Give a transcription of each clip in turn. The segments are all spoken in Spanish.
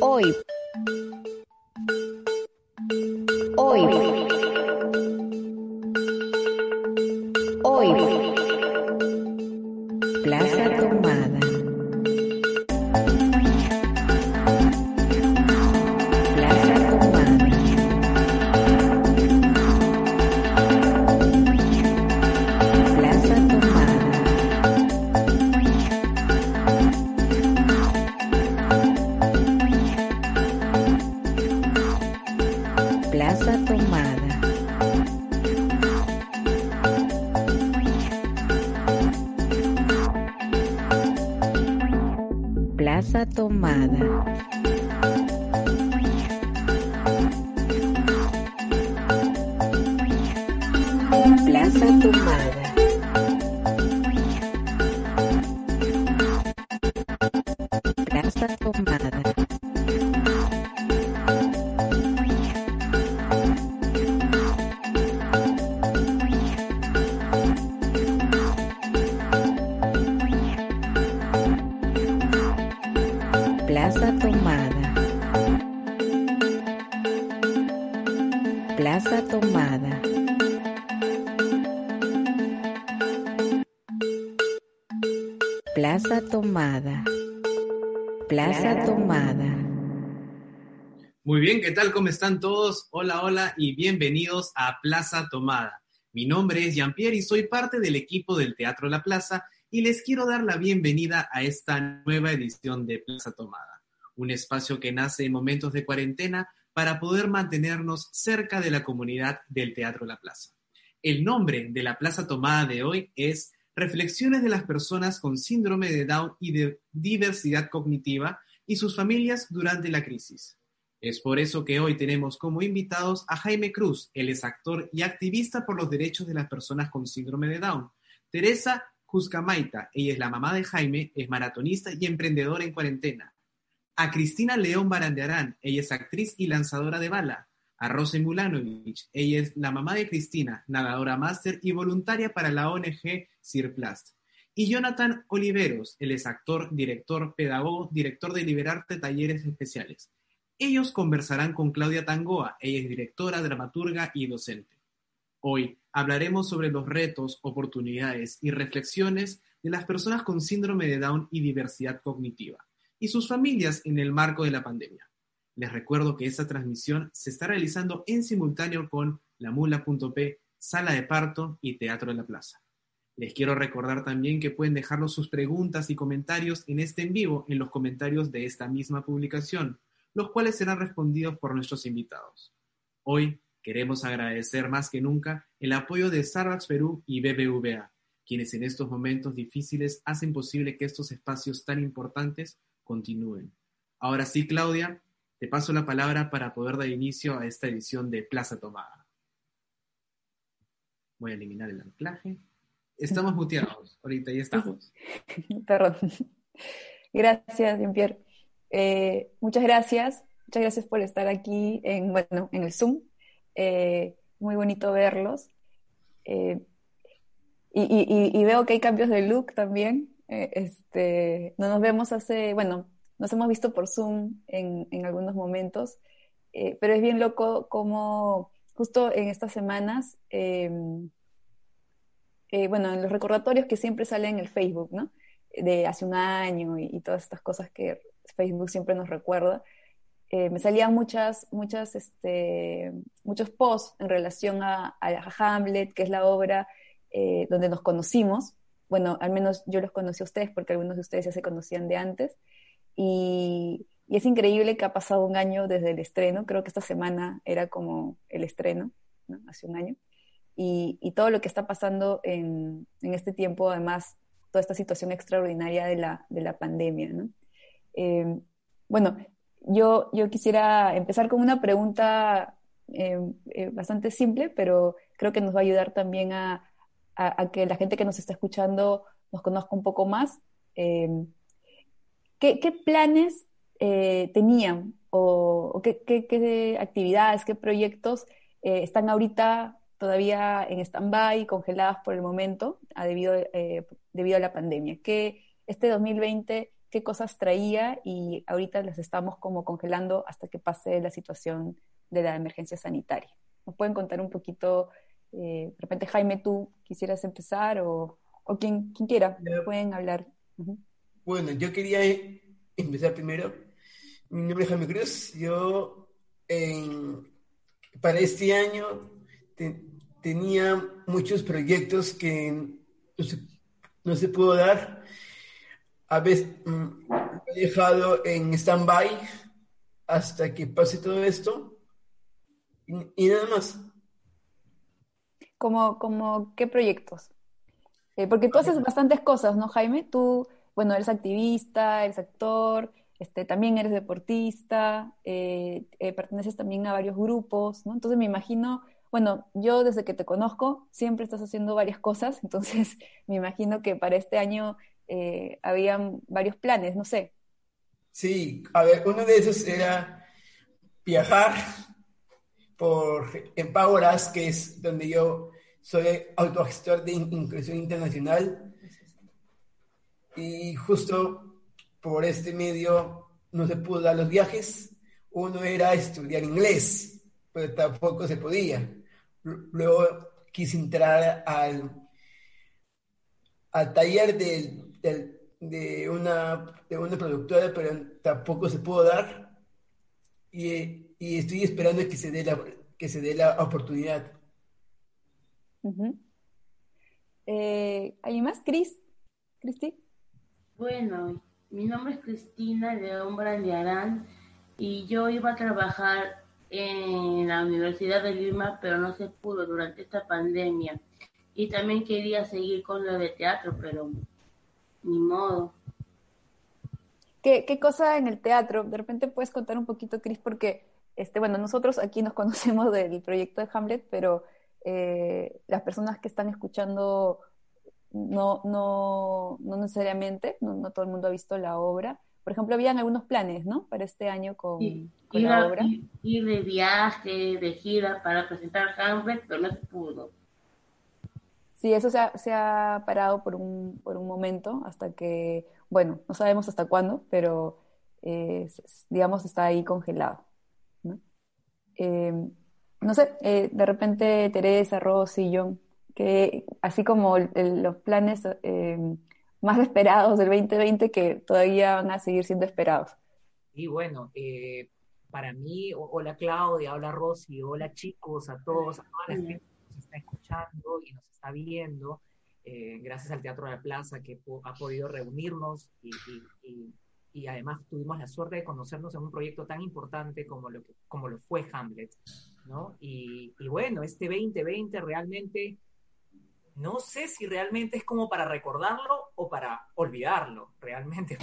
Hoy. Hoy. Hoy. Plaza Tomada. Plaza Tomada. Plaza Tomada. Muy bien, ¿qué tal? ¿Cómo están todos? Hola, hola y bienvenidos a Plaza Tomada. Mi nombre es Jean-Pierre y soy parte del equipo del Teatro La Plaza y les quiero dar la bienvenida a esta nueva edición de Plaza Tomada, un espacio que nace en momentos de cuarentena para poder mantenernos cerca de la comunidad del Teatro La Plaza. El nombre de la Plaza Tomada de hoy es Reflexiones de las personas con síndrome de Down y de diversidad cognitiva y sus familias durante la crisis. Es por eso que hoy tenemos como invitados a Jaime Cruz, él es actor y activista por los derechos de las personas con síndrome de Down. Teresa Juscamaita, ella es la mamá de Jaime, es maratonista y emprendedora en cuarentena. A Cristina León Barandearán, ella es actriz y lanzadora de bala. A Rose Mulanovich, ella es la mamá de Cristina, nadadora máster y voluntaria para la ONG Cirplast. Y Jonathan Oliveros, él es actor, director, pedagogo, director de Liberarte Talleres Especiales. Ellos conversarán con Claudia Tangoa, ella es directora, dramaturga y docente. Hoy hablaremos sobre los retos, oportunidades y reflexiones de las personas con síndrome de Down y diversidad cognitiva y sus familias en el marco de la pandemia. Les recuerdo que esta transmisión se está realizando en simultáneo con lamula.p, Sala de Parto y Teatro de la Plaza. Les quiero recordar también que pueden dejarnos sus preguntas y comentarios en este en vivo en los comentarios de esta misma publicación, los cuales serán respondidos por nuestros invitados. Hoy queremos agradecer más que nunca el apoyo de Starbucks Perú y BBVA, quienes en estos momentos difíciles hacen posible que estos espacios tan importantes continúen. Ahora sí, Claudia, te paso la palabra para poder dar inicio a esta edición de Plaza Tomada. Voy a eliminar el anclaje. Estamos muteados, ahorita ya estamos. Perdón. Gracias, Jean-Pierre. Eh, muchas gracias, muchas gracias por estar aquí en, bueno, en el Zoom. Eh, muy bonito verlos. Eh, y, y, y, veo que hay cambios de look también. este, no nos vemos hace, bueno, nos hemos visto por Zoom en, en algunos momentos, pero es bien loco como justo en estas semanas, bueno, en los recordatorios que siempre salen en el Facebook, ¿no? De hace un año y, todas estas cosas que Facebook siempre nos recuerda, eh, me salían muchas, muchas, este, muchos posts en relación a, Hamlet, que es la obra eh, donde nos conocimos. Bueno, al menos yo los conocí a ustedes porque algunos de ustedes ya se conocían de antes. Y es increíble que ha pasado un año desde el estreno. Creo que esta semana era como el estreno, ¿no? hace un año. Y, todo lo que está pasando en, en este tiempo, además, toda esta situación extraordinaria de la, de la pandemia. Eh, bueno, yo, yo quisiera empezar con una pregunta eh, eh, bastante simple, pero creo que nos va a ayudar también a, a, que la gente que nos está escuchando nos conozca un poco más. ¿qué, ¿qué, planes tenían o, qué, qué, actividades, qué proyectos están ahorita todavía en stand-by, congeladas por el momento, a debido, eh, debido a la pandemia. ¿Qué, este 2020, qué cosas traía y ahorita las estamos como congelando hasta que pase la situación de la emergencia sanitaria? ¿Nos pueden contar un poquito? Eh, de repente, Jaime, tú quisieras empezar o, o quien, quien quiera, pueden hablar. Bueno, yo quería empezar primero. Mi nombre es Jaime Cruz. Yo, para este año, tenía muchos proyectos que no se, pudo dar. A veces mm, he dejado en stand-by hasta que pase todo esto y, nada más. ¿Como, como qué proyectos? Eh, porque tú haces bastantes cosas, ¿no, Jaime? Tú, bueno, eres activista, eres actor, este, también eres deportista, eh, eh, perteneces también a varios grupos, ¿no? Entonces me imagino bueno, yo desde que te conozco siempre estás haciendo varias cosas, entonces me imagino que para este año eh, habían varios planes, no sé. Sí, a ver, uno de esos era viajar por Empoweras, que es donde yo soy autogestor de inclusión internacional. Y justo por este medio no se pudo dar los viajes. Uno era estudiar inglés, pero tampoco se podía. Luego quise entrar al, al taller de, una, de una productora, pero tampoco se pudo dar. Y, estoy esperando que se dé la, que se dé la oportunidad. Eh, ¿Hay más? Cris. ¿Cristi? Bueno, mi nombre es Cristina León Brandiarán y yo iba a trabajar en la Universidad de Lima, pero no se pudo durante esta pandemia. Y también quería seguir con lo de teatro, pero ni modo. ¿Qué, qué cosa en el teatro? De repente puedes contar un poquito, Cris, porque, este, bueno, nosotros aquí nos conocemos del proyecto de Hamlet, pero eh, las personas que están escuchando no, no, no necesariamente, no, no todo el mundo ha visto la obra. Por ejemplo, habían algunos planes, ¿no? Para este año con, la obra. Ir, de viaje, de gira para presentar Hamlet, pero no se pudo. Sí, eso se ha, se ha parado por un, por un momento hasta que, bueno, no sabemos hasta cuándo, pero eh, digamos está ahí congelado. ¿no? Eh, no sé, eh, de repente Teresa, Rosy, John, que así como los planes más esperados del 2020 que todavía van a seguir siendo esperados. Y bueno, eh, para mí, hola Claudia, hola Rosy, hola chicos, a todos, a toda la gente que nos está escuchando y nos está viendo, eh, gracias al Teatro de la Plaza que ha podido reunirnos y, y, además tuvimos la suerte de conocernos en un proyecto tan importante como lo, que, como lo fue Hamlet. ¿no? Y, y bueno, este 2020 realmente no sé si realmente es como para recordarlo o para olvidarlo, realmente,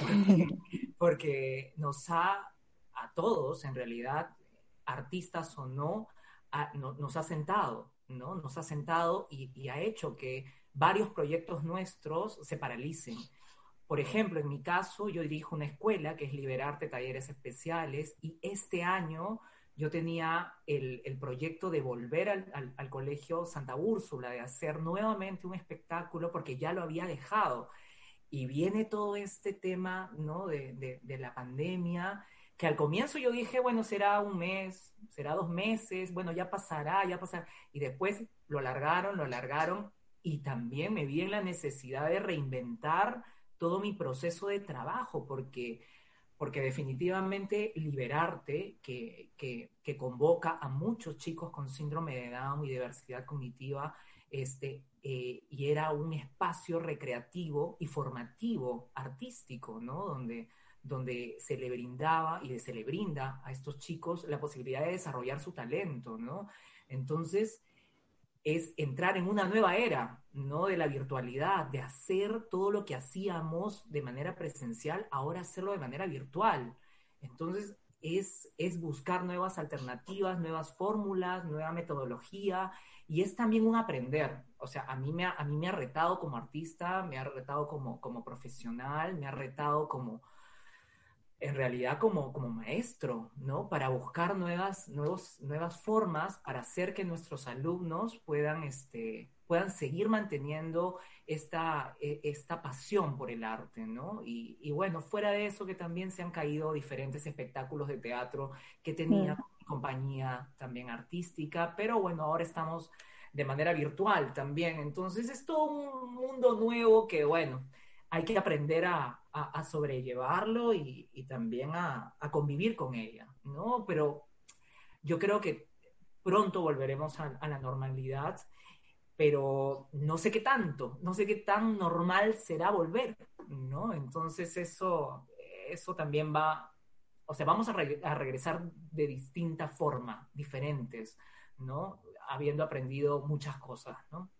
porque, nos ha, a todos, en realidad, artistas o no, nos ha sentado, ¿no? Nos ha sentado y, ha hecho que varios proyectos nuestros se paralicen. Por ejemplo, en mi caso, yo dirijo una escuela que es Liberarte Talleres Especiales y este año yo tenía el, proyecto de volver al, colegio Santa Úrsula, de hacer nuevamente un espectáculo, porque ya lo había dejado. Y viene todo este tema ¿no? de, la pandemia, que al comienzo yo dije, bueno, será un mes, será dos meses, bueno, ya pasará, ya pasará. Y después lo alargaron, lo alargaron, y también me vi en la necesidad de reinventar todo mi proceso de trabajo, porque porque definitivamente liberarte, que, que, convoca a muchos chicos con síndrome de Down y diversidad cognitiva, este, eh, y era un espacio recreativo y formativo, artístico, ¿no? Donde, donde se le brindaba y se le brinda a estos chicos la posibilidad de desarrollar su talento, ¿no? Entonces, es entrar en una nueva era, ¿no? De la virtualidad, de hacer todo lo que hacíamos de manera presencial, ahora hacerlo de manera virtual. Entonces, es, es buscar nuevas alternativas, nuevas fórmulas, nueva metodología, y es también un aprender. O sea, a mí me ha, a mí me ha retado como artista, me ha retado como, como profesional, me ha retado como, en realidad como, como maestro, ¿no? Para buscar nuevas, nuevos, nuevas formas para hacer que nuestros alumnos puedan, este, puedan seguir manteniendo esta, e, esta pasión por el arte, ¿no? Y, y, bueno, fuera de eso que también se han caído diferentes espectáculos de teatro que tenía mm. compañía también artística, pero bueno, ahora estamos de manera virtual también, entonces es todo un mundo nuevo que bueno, hay que aprender a, sobrellevarlo y, también a, convivir con ella, ¿no? Pero yo creo que pronto volveremos a, la normalidad, pero no sé qué tanto, no sé qué tan normal será volver, ¿no? Entonces eso, eso también va, o sea, vamos a regresar de distinta forma, diferentes, ¿no? Habiendo aprendido muchas cosas, ¿no?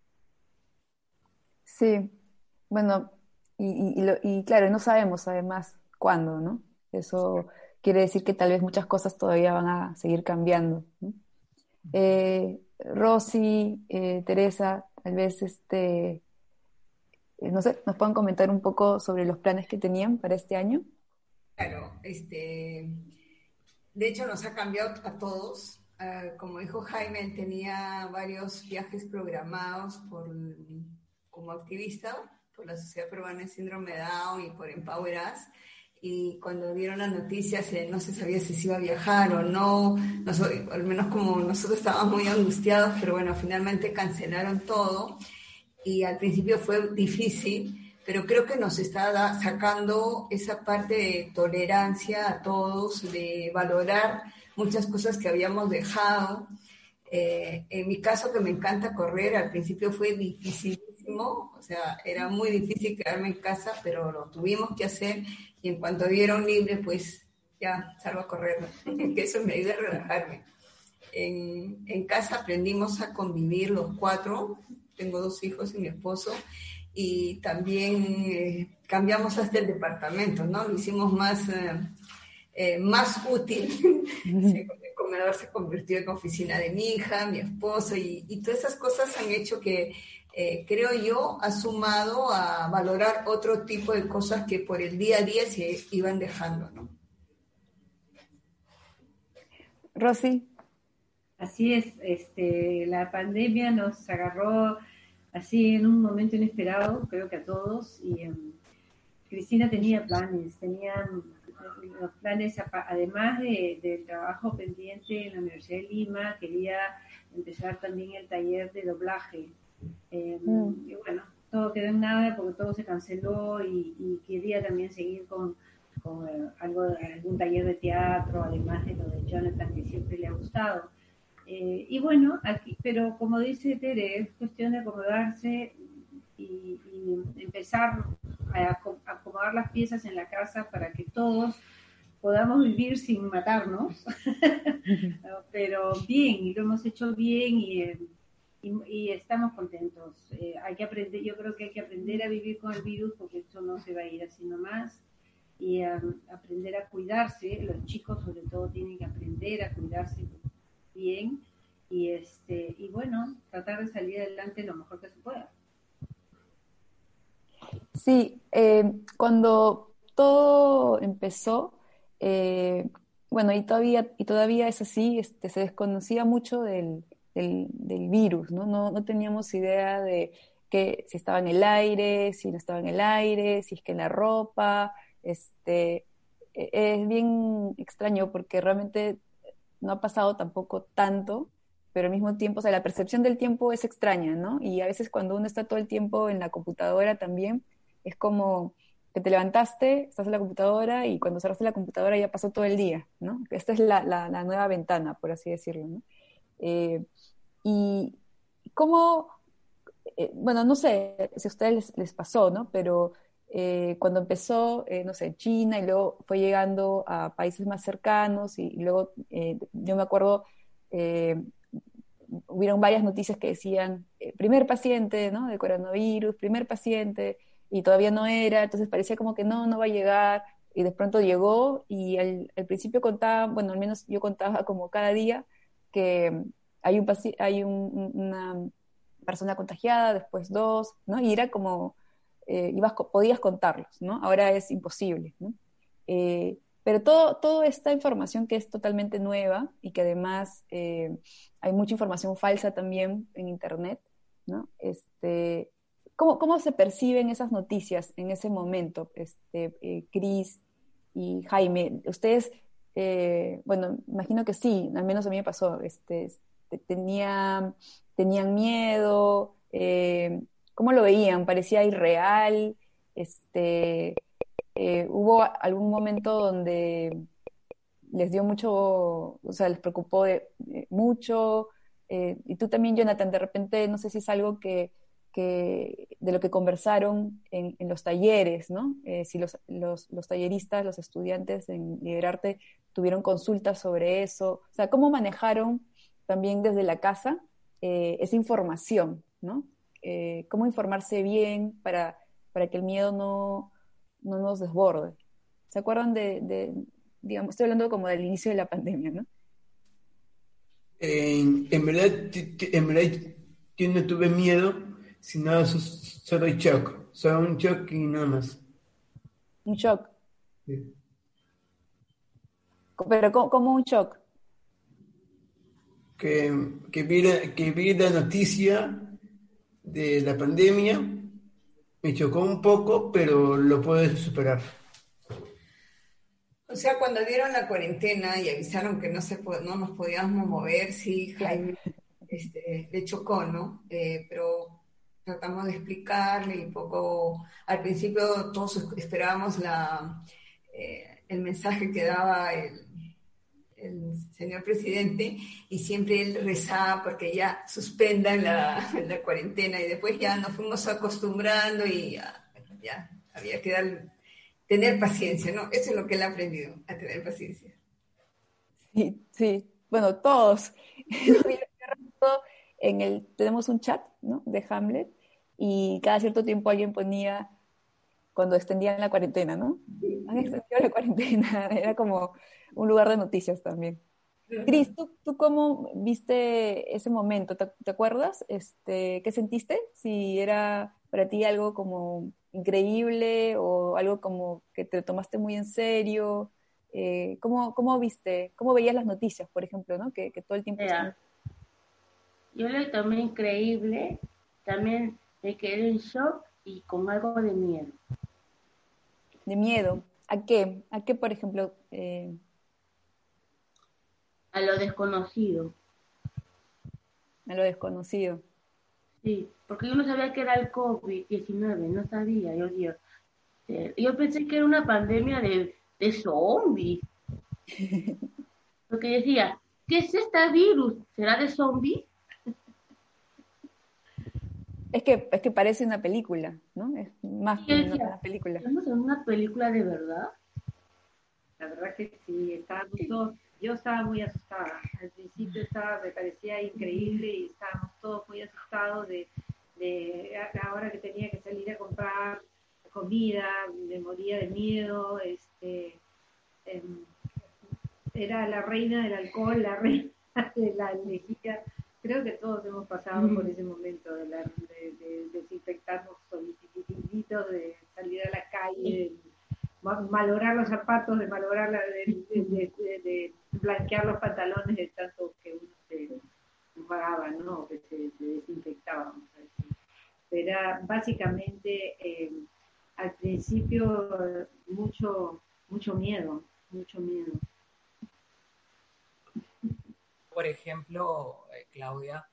Sí, bueno, y, lo, y, claro, no sabemos además cuándo, ¿no? Eso quiere decir que tal vez muchas cosas todavía van a seguir cambiando. ¿no? Eh, Rosy, eh, Teresa, tal vez este, eh, no sé, nos puedan comentar un poco sobre los planes que tenían para este año. Claro, este, de hecho nos ha cambiado a todos. Uh, como dijo Jaime, tenía varios viajes programados por, como activista por la Sociedad Peruana de Síndrome de Down y por Empower Us. Y cuando dieron las noticias eh, no se sabía si se iba a viajar o no, al menos como nosotros estábamos muy angustiados, pero bueno, finalmente cancelaron todo y al principio fue difícil, pero creo que nos está sacando esa parte de tolerancia a todos, de valorar muchas cosas que habíamos dejado. Eh, en mi caso, que me encanta correr, al principio fue difícil o sea, era muy difícil quedarme en casa, pero lo tuvimos que hacer y en cuanto vieron libre, pues ya salgo a correr, que eso me ayuda a relajarme. En, en, casa aprendimos a convivir los cuatro, tengo dos hijos y mi esposo, y también eh, cambiamos hasta el departamento, ¿no? Lo hicimos más, eh, eh, más útil. el comedor se convirtió en oficina de mi hija, mi esposo, y, y todas esas cosas han hecho que eh, creo yo, ha sumado a valorar otro tipo de cosas que por el día a día se iban dejando, ¿no? Rosy. Así es, este, la pandemia nos agarró así en un momento inesperado, creo que a todos, y um, Cristina tenía planes, tenía los planes, además de, del trabajo pendiente en la Universidad de Lima, quería empezar también el taller de doblaje eh, mm. Y bueno, todo quedó en nada porque todo se canceló y, quería también seguir con, con eh, algo, algún taller de teatro, además de lo de Jonathan que siempre le ha gustado. Eh, y bueno, aquí, pero como dice Tere, es cuestión de acomodarse y, y empezar a acomodar las piezas en la casa para que todos podamos vivir sin matarnos, pero bien, y lo hemos hecho bien y y, estamos contentos. Eh, hay que aprender, yo creo que hay que aprender a vivir con el virus porque esto no se va a ir así nomás y um, aprender a cuidarse. Los chicos sobre todo tienen que aprender a cuidarse bien y este y bueno, tratar de salir adelante lo mejor que se pueda. Sí, eh, cuando todo empezó, eh, bueno, y todavía, y todavía es así, este, se desconocía mucho del, del, virus, ¿no? ¿no? ¿no? teníamos idea de que si estaba en el aire, si no estaba en el aire, si es que en la ropa, este, e, es bien extraño porque realmente no ha pasado tampoco tanto, pero al mismo tiempo, o sea, la percepción del tiempo es extraña, ¿no? Y a veces cuando uno está todo el tiempo en la computadora también, es como que te levantaste, estás en la computadora y cuando cerraste la computadora ya pasó todo el día, ¿no? Esta es la, la, la nueva ventana, por así decirlo, ¿no? Eh, y cómo, eh, bueno, no sé si a ustedes les, pasó, ¿no? Pero eh, cuando empezó, no sé, China y luego fue llegando a países más cercanos y, luego yo me acuerdo hubieron varias noticias que decían, eh, primer paciente, ¿no? De coronavirus, primer paciente, y todavía no era, entonces parecía como que no, no va a llegar, y de pronto llegó, y al, principio contaba, bueno, al menos yo contaba como cada día, que hay, un, hay una persona contagiada, después dos, ¿no? Y era como, eh, ibas, podías contarlos, ¿no? Ahora es imposible, ¿no? Eh, pero todo, toda esta información que es totalmente nueva y que además eh, hay mucha información falsa también en Internet, ¿no? Este, ¿cómo, ¿Cómo se perciben esas noticias en ese momento, este, eh, Cris y Jaime? Ustedes, eh, bueno, imagino que sí, al menos a mí me pasó, este, tenía, tenían miedo, ¿cómo lo veían? ¿Parecía irreal? Este, eh, ¿Hubo algún momento donde les dio mucho, o sea, les preocupó mucho? Eh, y tú también, Jonathan, de repente, no sé si es algo que, de lo que conversaron en, los talleres, ¿no? Eh, si los, los, los, talleristas, los estudiantes en Liberarte tuvieron consultas sobre eso, o sea, ¿cómo manejaron también desde la casa esa información, ¿no? ¿Cómo informarse bien para, para que el miedo no, no nos desborde. ¿Se acuerdan de, digamos, estoy hablando como del inicio de la pandemia, ¿no? En, verdad, en verdad, yo no tuve miedo, sino solo shock, solo un shock y nada más. Un shock. Sí. Pero ¿cómo, un shock? Que, que, vi la, que vi la noticia de la pandemia me chocó un poco, pero lo puedes superar. O sea, cuando dieron la cuarentena y avisaron que no, se, no nos podíamos mover, sí, Jaime este, le chocó, ¿no? Eh, pero tratamos de explicarle un poco, al principio todos esperábamos la, eh, el mensaje que daba el, el señor presidente y siempre él rezaba porque ya suspendan la, la cuarentena y después ya nos fuimos acostumbrando y ya, había que dar, tener paciencia, ¿no? Eso es lo que él ha aprendido, a tener paciencia. Sí, sí, bueno, todos. en el, tenemos un chat, ¿no? De Hamlet y cada cierto tiempo alguien ponía cuando extendían la cuarentena, ¿no? Han extendido la cuarentena, era como un lugar de noticias también. Cris, ¿tú, cómo viste ese momento? ¿Te, acuerdas? Este, ¿Qué sentiste? Si era para ti algo como increíble o algo como que te tomaste muy en serio. Eh, ¿cómo, ¿cómo, viste, cómo veías las noticias, por ejemplo, ¿no? que, todo el tiempo... Yo lo tomé increíble, también me quedé en shock y con algo de miedo. ¿De miedo? ¿A qué? ¿A qué, por ejemplo? Eh, a lo desconocido. A lo desconocido. Sí, porque yo no sabía que era el COVID-19, no sabía, yo, yo, eh, yo pensé que era una pandemia de, de zombies. porque decía, ¿qué es este virus? ¿Será de zombies? Es que, es que parece una película, ¿no? Es más que una película. ¿Estamos en una película de verdad? La verdad que sí, estábamos todos yo estaba muy asustada. Al principio estaba, me parecía increíble y estábamos todos muy asustados de, de ahora que tenía que salir a comprar comida, me moría de miedo, este, em, era la reina del alcohol, la reina de la lejía. Creo que todos hemos pasado por ese momento de, la, de, de desinfectarnos solicititos, de salir a la calle, malograr los zapatos, de malograr la, de, blanquear los pantalones de tanto que uno se pagaba, ¿no? Que se, desinfectaba, vamos. Era básicamente eh, al principio mucho, mucho miedo, mucho miedo. Por ejemplo, eh, Claudia,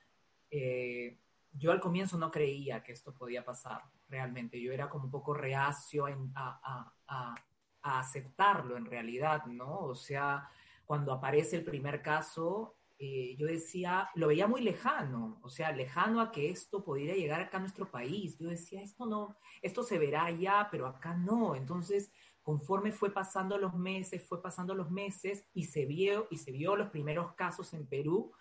eh, yo al comienzo no creía que esto podía pasar realmente. Yo era como un poco reacio a, aceptarlo en realidad, ¿no? O sea, cuando aparece el primer caso, eh, yo decía, lo veía muy lejano, o sea, lejano a que esto pudiera llegar acá a nuestro país. Yo decía, esto no, esto se verá allá, pero acá no. Entonces, conforme fue pasando los meses, fue pasando los meses y se vio, y se vio los primeros casos en Perú,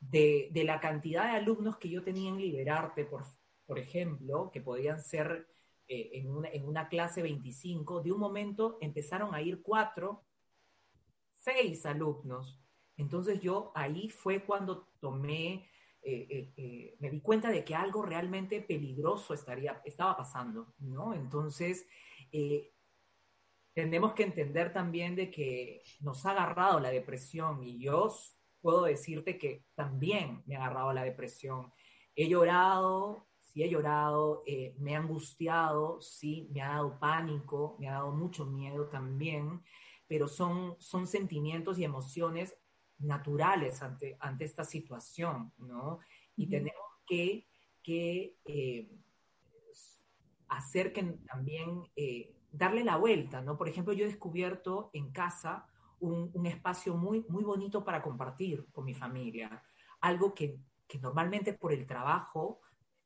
de, de, la cantidad de alumnos que yo tenía en Liberarte, por, por ejemplo, que podían ser eh, en, una, en una clase 25, de un momento empezaron a ir cuatro, seis alumnos. Entonces yo ahí fue cuando tomé, eh, eh, me di cuenta de que algo realmente peligroso estaría, estaba pasando, ¿no? Entonces, tenemos que entender también de que nos ha agarrado la depresión y yo puedo decirte que también me ha agarrado la depresión. He llorado, sí he llorado, eh, me he angustiado, sí, me ha dado pánico, me ha dado mucho miedo también, pero son, son sentimientos y emociones naturales ante, ante esta situación, ¿no? Y tenemos que, que eh, hacer que también eh, darle la vuelta, ¿no? Por ejemplo, yo he descubierto en casa un, un, espacio muy, muy bonito para compartir con mi familia, algo que, que normalmente por el trabajo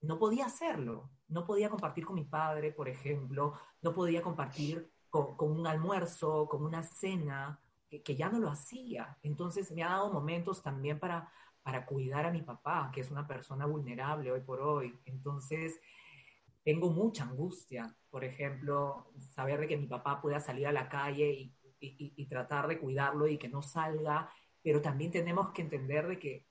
no podía hacerlo, no podía compartir con mi padre, por ejemplo, no podía compartir con, un almuerzo, con una cena, que, que, ya no lo hacía. Entonces me ha dado momentos también para, para cuidar a mi papá, que es una persona vulnerable hoy por hoy. Entonces, tengo mucha angustia, por ejemplo, saber de que mi papá pueda salir a la calle y, y, y, tratar de cuidarlo y que no salga, pero también tenemos que entender de que,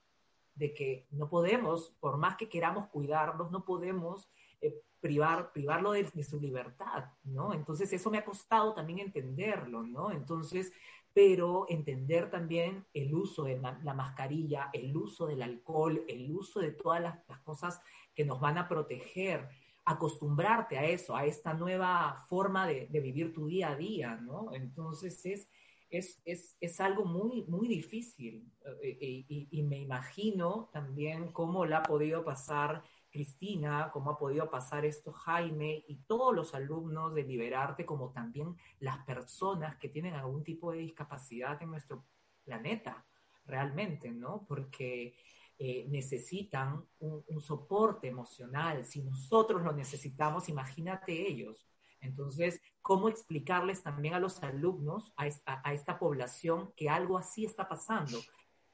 de que no podemos, por más que queramos cuidarlos, no podemos eh, privar, privarlo de, su libertad, ¿no? Entonces eso me ha costado también entenderlo, ¿no? Entonces, pero entender también el uso de la, la mascarilla, el uso del alcohol, el uso de todas las, las cosas que nos van a proteger, acostumbrarte a eso, a esta nueva forma de, de vivir tu día a día, ¿no? Entonces es, es, es, es algo muy, muy difícil eh, y, y, me imagino también cómo la ha podido pasar Cristina, cómo ha podido pasar esto Jaime y todos los alumnos de Liberarte, como también las personas que tienen algún tipo de discapacidad en nuestro planeta, realmente, ¿no? Porque eh, necesitan un, un, soporte emocional. Si nosotros lo necesitamos, imagínate ellos. Entonces, ¿cómo explicarles también a los alumnos, a esta, a esta población, que algo así está pasando?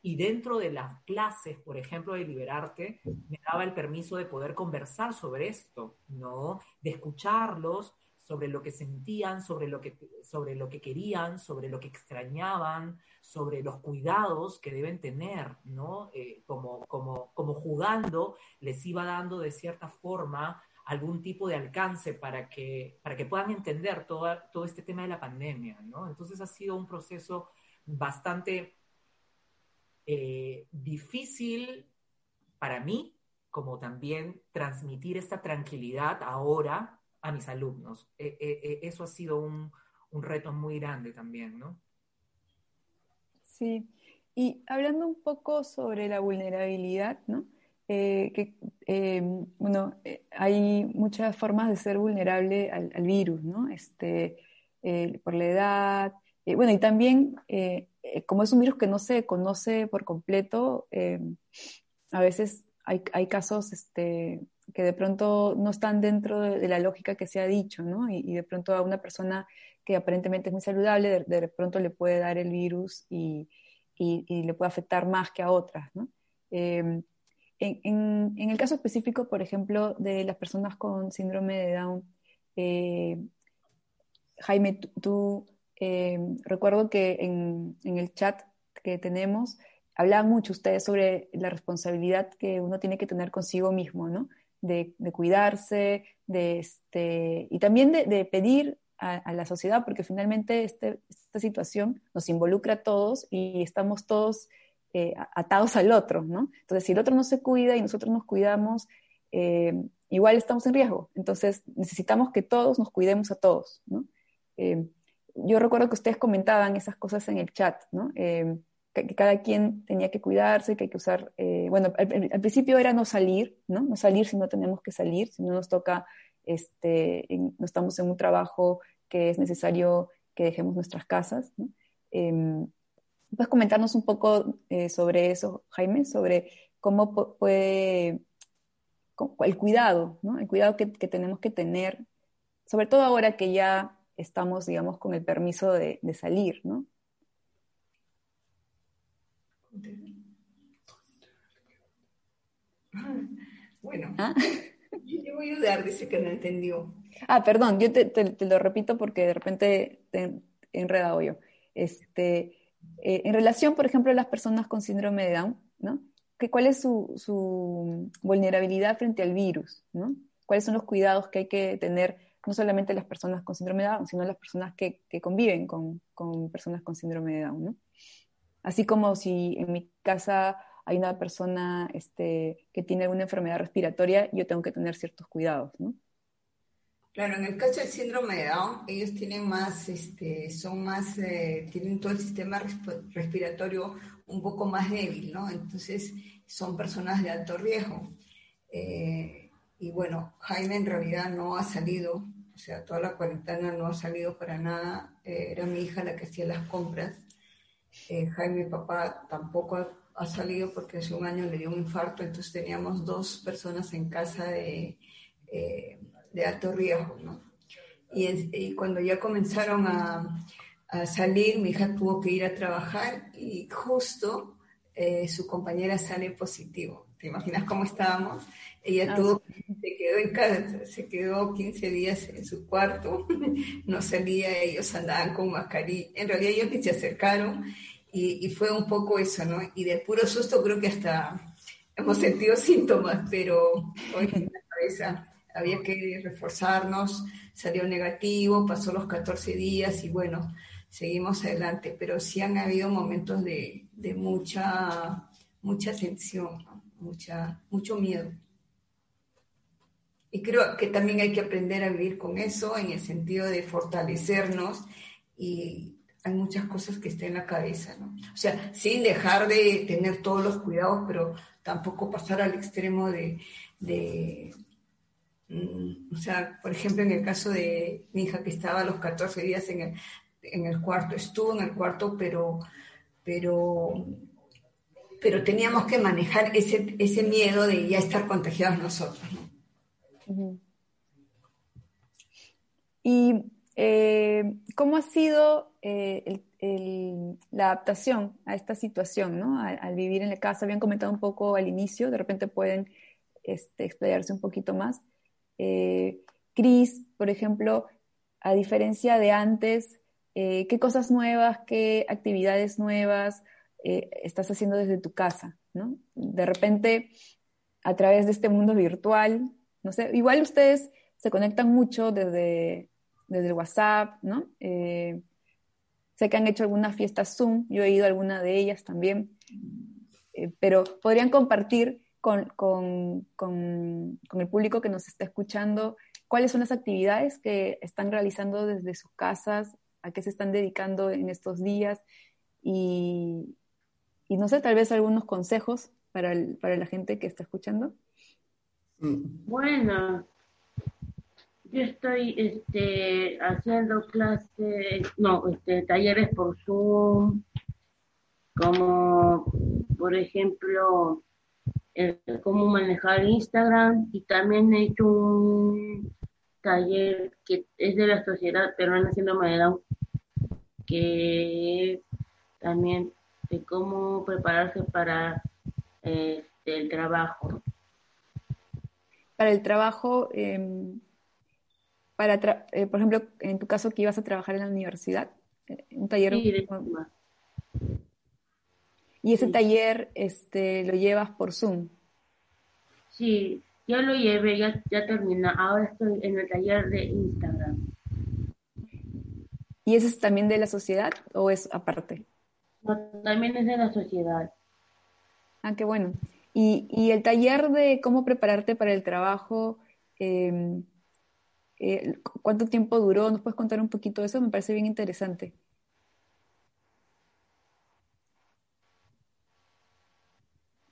Y dentro de las clases, por ejemplo, de Liberarte, me daba el permiso de poder conversar sobre esto, ¿no? De escucharlos, sobre lo que sentían, sobre lo que, sobre lo que querían, sobre lo que extrañaban, sobre los cuidados que deben tener, ¿no? Eh, como, como, como jugando, les iba dando de cierta forma algún tipo de alcance para que, para que puedan entender todo, todo este tema de la pandemia, ¿no? Entonces ha sido un proceso bastante eh, difícil para mí, como también transmitir esta tranquilidad ahora a mis alumnos. Eh, eh, eso ha sido un, un, reto muy grande también, ¿no? Sí, y hablando un poco sobre la vulnerabilidad, ¿no? Eh, que, bueno, hay muchas formas de ser vulnerable al, virus, ¿no? Este, por la edad, bueno, y también como es un virus que no se conoce por completo, a veces hay, hay casos este, que de pronto no están dentro de, la lógica que se ha dicho, ¿no? Y, de pronto a una persona que aparentemente es muy saludable, de, de pronto le puede dar el virus y, y, le puede afectar más que a otras. Eh, en, el caso específico, por ejemplo, de las personas con síndrome de Down, eh, Jaime, tú, eh, recuerdo que en, el chat que tenemos, hablaban mucho ustedes sobre la responsabilidad que uno tiene que tener consigo mismo, ¿no? de, de cuidarse, de este, y también de, pedir a, a, la sociedad, porque finalmente este, esta situación nos involucra a todos y estamos todos eh, atados al otro, ¿no? Entonces, si el otro no se cuida y nosotros nos cuidamos, eh, igual estamos en riesgo. Entonces, necesitamos que todos nos cuidemos a todos, ¿no? Eh, yo recuerdo que ustedes comentaban esas cosas en el chat, ¿no? que, que, cada quien tenía que cuidarse, que hay que usar, eh, bueno, al, principio era no salir, ¿no? No salir si no tenemos que salir, si no nos toca, este, no estamos en un trabajo que es necesario que dejemos nuestras casas, ¿no? Eh, ¿Puedes comentarnos un poco eh, sobre eso, Jaime? Sobre cómo puede, el cuidado, ¿no? El cuidado que, que, tenemos que tener, sobre todo ahora que ya estamos, digamos, con el permiso de, de salir, ¿no? Bueno, ¿Ah? yo voy a ayudar, dice que no entendió. Ah, perdón, yo te, te- te lo repito porque de repente te he enredado yo. Este, eh, en relación, por ejemplo, a las personas con síndrome de Down. ¿Qué- ¿Cuál es su, vulnerabilidad frente al virus. ¿Cuáles son los cuidados que hay que tener, no solamente las personas con síndrome de Down, sino las personas que, conviven con, personas con síndrome de Down. Así como si en mi casa hay una persona este, que tiene alguna enfermedad respiratoria, yo tengo que tener ciertos cuidados. Claro, en el caso del síndrome de Down, ellos tienen más, este, son más, eh, tienen todo el sistema resp- respiratorio un poco más débil, ¿no? Entonces, son personas de alto riesgo. Eh, y bueno, Jaime en realidad no ha salido, o sea, toda la cuarentena no ha salido para nada. Eh, era mi hija la que hacía las compras. Eh, Jaime, papá, tampoco ha, ha salido porque hace un año le dio un infarto, entonces teníamos dos personas en casa de, eh, de alto riesgo, ¿no? Y, y cuando ya comenzaron a, a salir, mi hija tuvo que ir a trabajar y justo eh, su compañera sale positivo. ¿Te imaginas cómo estábamos? Ella Ah, tuvo, se quedó en casa, se quedó 15 días en su cuarto, no salía, ellos andaban con mascarilla. En realidad ellos ni se acercaron y, y fue un poco eso, ¿no? Y de puro susto creo que hasta hemos sentido síntomas, pero hoy en la cabeza había que reforzarnos, salió negativo, pasó los 14 días y bueno, seguimos adelante, pero sí han habido momentos de, de mucha, mucha tensión, mucha, mucho miedo. Y creo que también hay que aprender a vivir con eso en el sentido de fortalecernos y hay muchas cosas que están en la cabeza, ¿no? O sea, sin dejar de tener todos los cuidados, pero tampoco pasar al extremo de, o sea, por ejemplo, en el caso de mi hija que estaba a los 14 días en el, cuarto, estuvo en el cuarto, pero, pero, pero teníamos que manejar ese, miedo de ya estar contagiados nosotros, ¿no? ¿Y eh, cómo ha sido eh, la adaptación a esta situación, ¿no? Al, al vivir en la casa? Habían comentado un poco al inicio, de repente pueden este, explayarse un poquito más. Eh, Cris, por ejemplo, a diferencia de antes, eh, ¿qué cosas nuevas, qué actividades nuevas eh, estás haciendo desde tu casa, ¿no? De repente, a través de este mundo virtual, no sé, igual ustedes se conectan mucho desde, desde el WhatsApp, ¿no? Eh, sé que han hecho algunas fiestas Zoom, yo he ido a alguna de ellas también, pero podrían compartir con, con, con, con el público que nos está escuchando cuáles son las actividades que están realizando desde sus casas, a qué se están dedicando en estos días y, y no sé, tal vez algunos consejos para, el- para la gente que está escuchando. Mm, Bueno, yo estoy este, haciendo clases, no, este, talleres por Zoom, como por ejemplo cómo manejar Instagram y también he hecho un taller que es de la Sociedad Peruana Síndrome de Down, que también de cómo prepararse para este, el trabajo. Para el trabajo, eh, para tra- eh, por ejemplo, en tu caso que ibas a trabajar en la universidad, eh, un taller, Sí, de. Y ese sí. taller este, lo llevas por Zoom. Sí, ya lo llevé, ya, ya termina. Ahora estoy en el taller de Instagram. ¿Y ese es también de la sociedad o es aparte? No, también es de la sociedad. Ah, qué bueno. Y, y el taller de cómo prepararte para el trabajo, eh, eh, ¿cu- ¿cuánto tiempo duró? ¿Nos puedes contar un poquito de eso? Me parece bien interesante.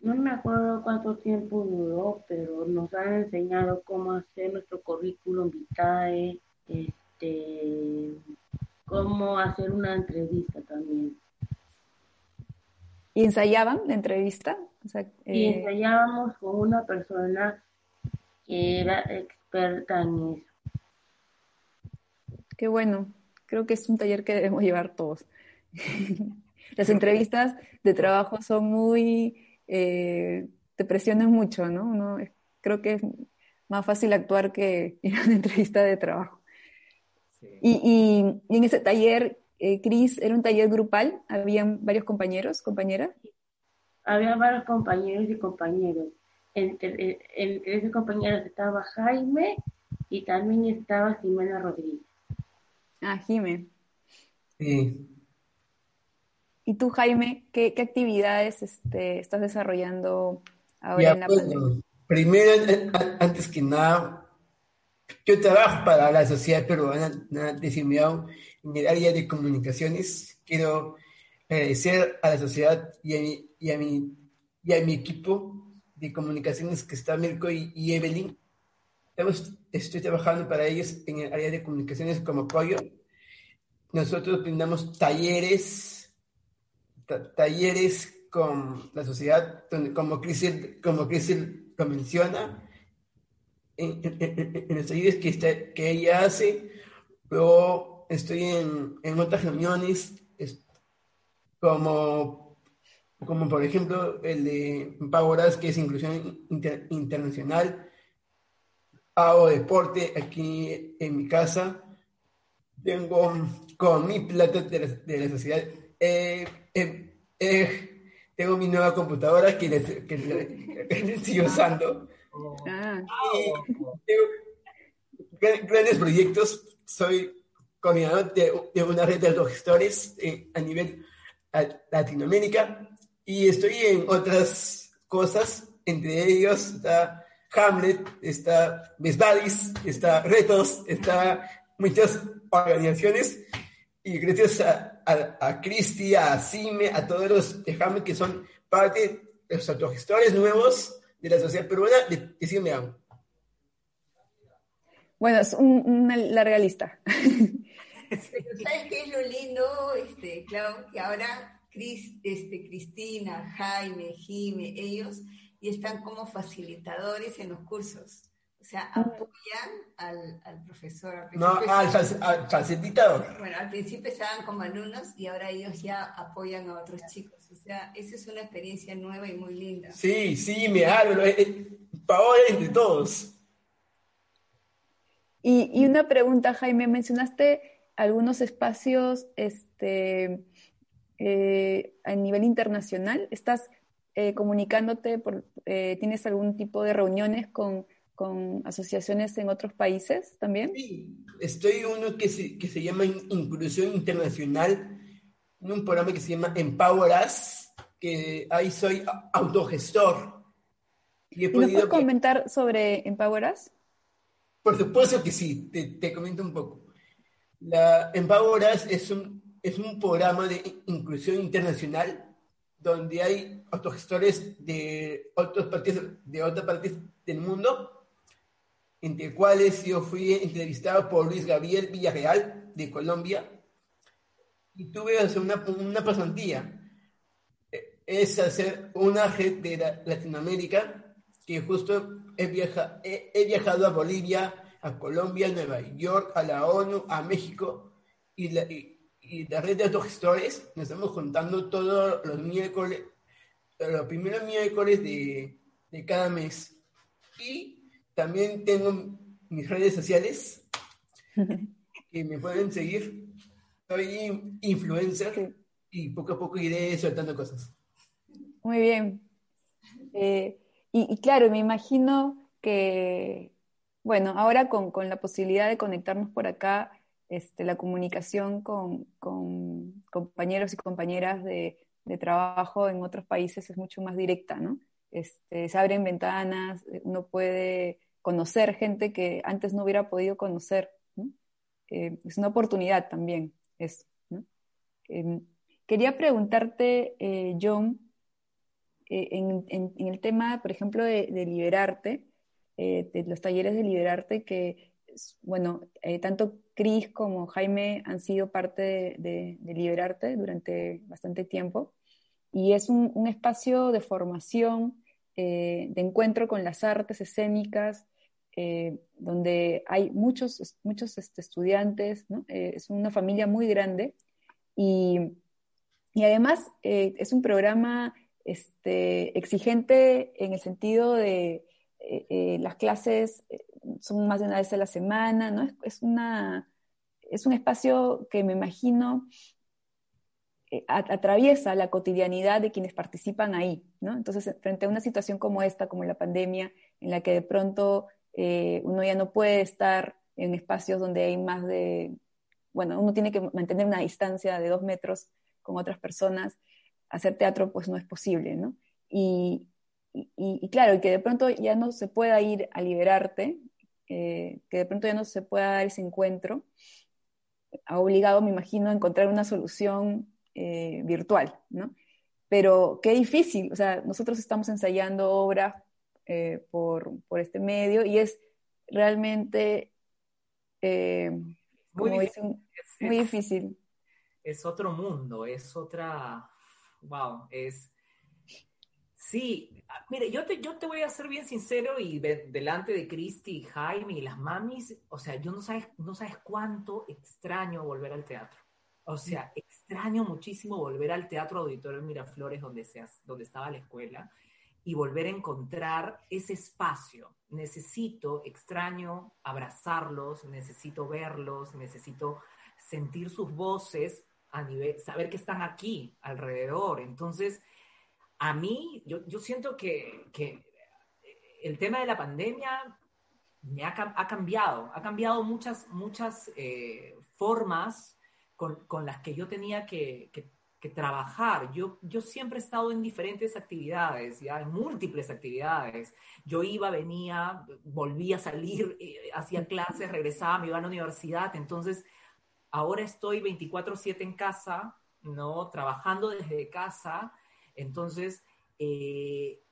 No me acuerdo cuánto tiempo duró, pero nos han enseñado cómo hacer nuestro currículum vitae, este, cómo hacer una entrevista también. ¿Y ensayaban la entrevista? O sea, Y eh, ensayábamos con una persona que era experta en eso. Qué bueno. Creo que es un taller que debemos llevar todos. Las entrevistas de trabajo son muy, eh, te presionan mucho, ¿no? Uno, creo que es más fácil actuar que ir a una entrevista de trabajo. Y, y, en ese taller, eh, Cris, ¿era un taller grupal? ¿Habían varios compañeros, compañeras? Había varios compañeros y compañeros. Entre, entre esos compañeros estaba Jaime y también estaba Jimena Rodríguez. Ah, Jime. Sí. ¿Y tú, Jaime, qué, qué actividades este, estás desarrollando ahora Ya, en la bueno, pandemia? primero, antes que nada, yo trabajo para la Sociedad Peruana de Simeón en el área de comunicaciones. Quiero agradecer a la sociedad y a mi, y a mi, y a mi equipo de comunicaciones que está Mirko y, y Evelyn. Estamos- estoy trabajando para ellos en el área de comunicaciones como apoyo. Nosotros brindamos talleres, ta- talleres con la sociedad, como Crisel, como lo menciona, en, en- en- los talleres que, está- que ella hace. Luego estoy en, en otras reuniones, es- como, como por ejemplo el de Empoweradas, que es inclusión inter- internacional. Hago deporte aquí en mi casa. Tengo con mi plata de la, de la sociedad. Eh, eh, tengo mi nueva computadora que, le- que que le estoy usando. Ah, Y tengo gran- grandes proyectos. Soy coordinador de, de una red de autogestores eh, a nivel a- Latinoamérica y estoy en otras cosas. Entre ellos está Hamlet, está Best Buddies, está Retos, está muchas organizaciones. Y gracias a, a, a Cristi, a Cime, a todos los de Hamlet que son parte de los autogestores nuevos de la sociedad peruana de, bueno, es un- una larga lista. Pero ¿sabes qué es lo lindo, este, Clau? Que ahora Cris, este, Cristina, Jaime, Jime, ellos, y están como facilitadores en los cursos. O sea, apoyan al, al profesor. Al No, al, al facilitador. Bueno, al principio estaban como alumnos y ahora ellos ya apoyan a otros chicos. O sea, esa es una experiencia nueva y muy linda. Sí, sí, me hablo. Eh, Paola entre todos. Y, y una pregunta, Jaime, mencionaste algunos espacios este, eh, a nivel internacional. ¿Estás eh, comunicándote, por, eh, tienes algún tipo de reuniones con, con asociaciones en otros países también? Sí, estoy uno que se, que se llama In- Inclusión Internacional, en un programa que se llama Empower Us, que ahí soy autogestor. Y he ¿Y nos podido puedes comentar sobre Empower Us? Por supuesto que sí, te, te comento un poco. La Empower Us es un, es un programa de inclusión internacional donde hay autogestores de otras partes, de otras partes del mundo, entre cuales yo fui entrevistado por Luis Gabriel Villarreal de Colombia y tuve una, una pasantía. Eh, Es hacer una red de la- Latinoamérica que justo he, viaja- he, he viajado a Bolivia, a Colombia, a Nueva York, a la ONU, a México, y la, y, y la red de autogestores nos estamos juntando todos los miércoles, los primeros miércoles de, de cada mes. Y también tengo mis redes sociales que me pueden seguir. Soy influencer Sí. y poco a poco iré soltando cosas. Muy bien. Eh, y, y claro, me imagino que, bueno, ahora con, con la posibilidad de conectarnos por acá, este, la comunicación con, con compañeros y compañeras de, de trabajo en otros países es mucho más directa, ¿no? Este, se abren ventanas, eh, uno puede conocer gente que antes no hubiera podido conocer, ¿no? Eh, es una oportunidad también, eso. Em, quería preguntarte, eh, John, eh, en, el tema, por ejemplo, de, liberarte, de los talleres de liberarte, que, bueno, tanto Cris como Jaime han sido parte de, liberarte durante bastante tiempo, y es un espacio de formación, eh, de encuentro con las artes escénicas, eh, donde hay muchos, muchos este, estudiantes. Eh, es una familia muy grande, y, y además es un programa este, exigente en el sentido de las clases son más de una vez a la semana, ¿no? Es, una, es un espacio que me imagino atraviesa la cotidianidad de quienes participan ahí, ¿no? Entonces, frente a una situación como esta, como la pandemia, en la que de pronto eh, uno ya no puede estar en espacios donde hay más de, bueno, uno tiene que mantener una distancia de dos metros con otras personas, hacer teatro pues no es posible, ¿no? Y, claro, y que de pronto ya no se pueda ir a liberarte, eh, que de pronto ya no se pueda dar ese encuentro, ha obligado, me imagino, a encontrar una solución eh, virtual, ¿no? Pero qué difícil, o sea, nosotros estamos ensayando obras eh, por, por este medio y es realmente, eh, Muy como difícil. dicen, Es- muy es- difícil. es otro mundo, es otra, wow, es, sí, ah, mire, yo te, yo te voy a ser bien sincero y de- delante de Cristi, Jaime y las mamis, o sea, yo no sabes, no sabes cuánto extraño volver al teatro. O sea, extraño muchísimo volver al Teatro Auditorio Miraflores, donde, se, donde estaba la escuela, y volver a encontrar ese espacio. Necesito, extraño abrazarlos, necesito verlos, necesito sentir sus voces a nivel, saber que están aquí alrededor. Entonces, a mí, yo, yo siento que, que el tema de la pandemia me ha, ha cambiado, ha cambiado muchas, muchas eh, formas con, con las que yo tenía que, que- trabajar. Yo, yo siempre he estado en diferentes actividades, ya en múltiples actividades. Yo iba, venía, volvía a salir, eh, hacía clases, regresaba, me iba a la universidad. Entonces, ahora estoy 24/7 en casa, ¿no? Trabajando desde casa. Entonces, eh,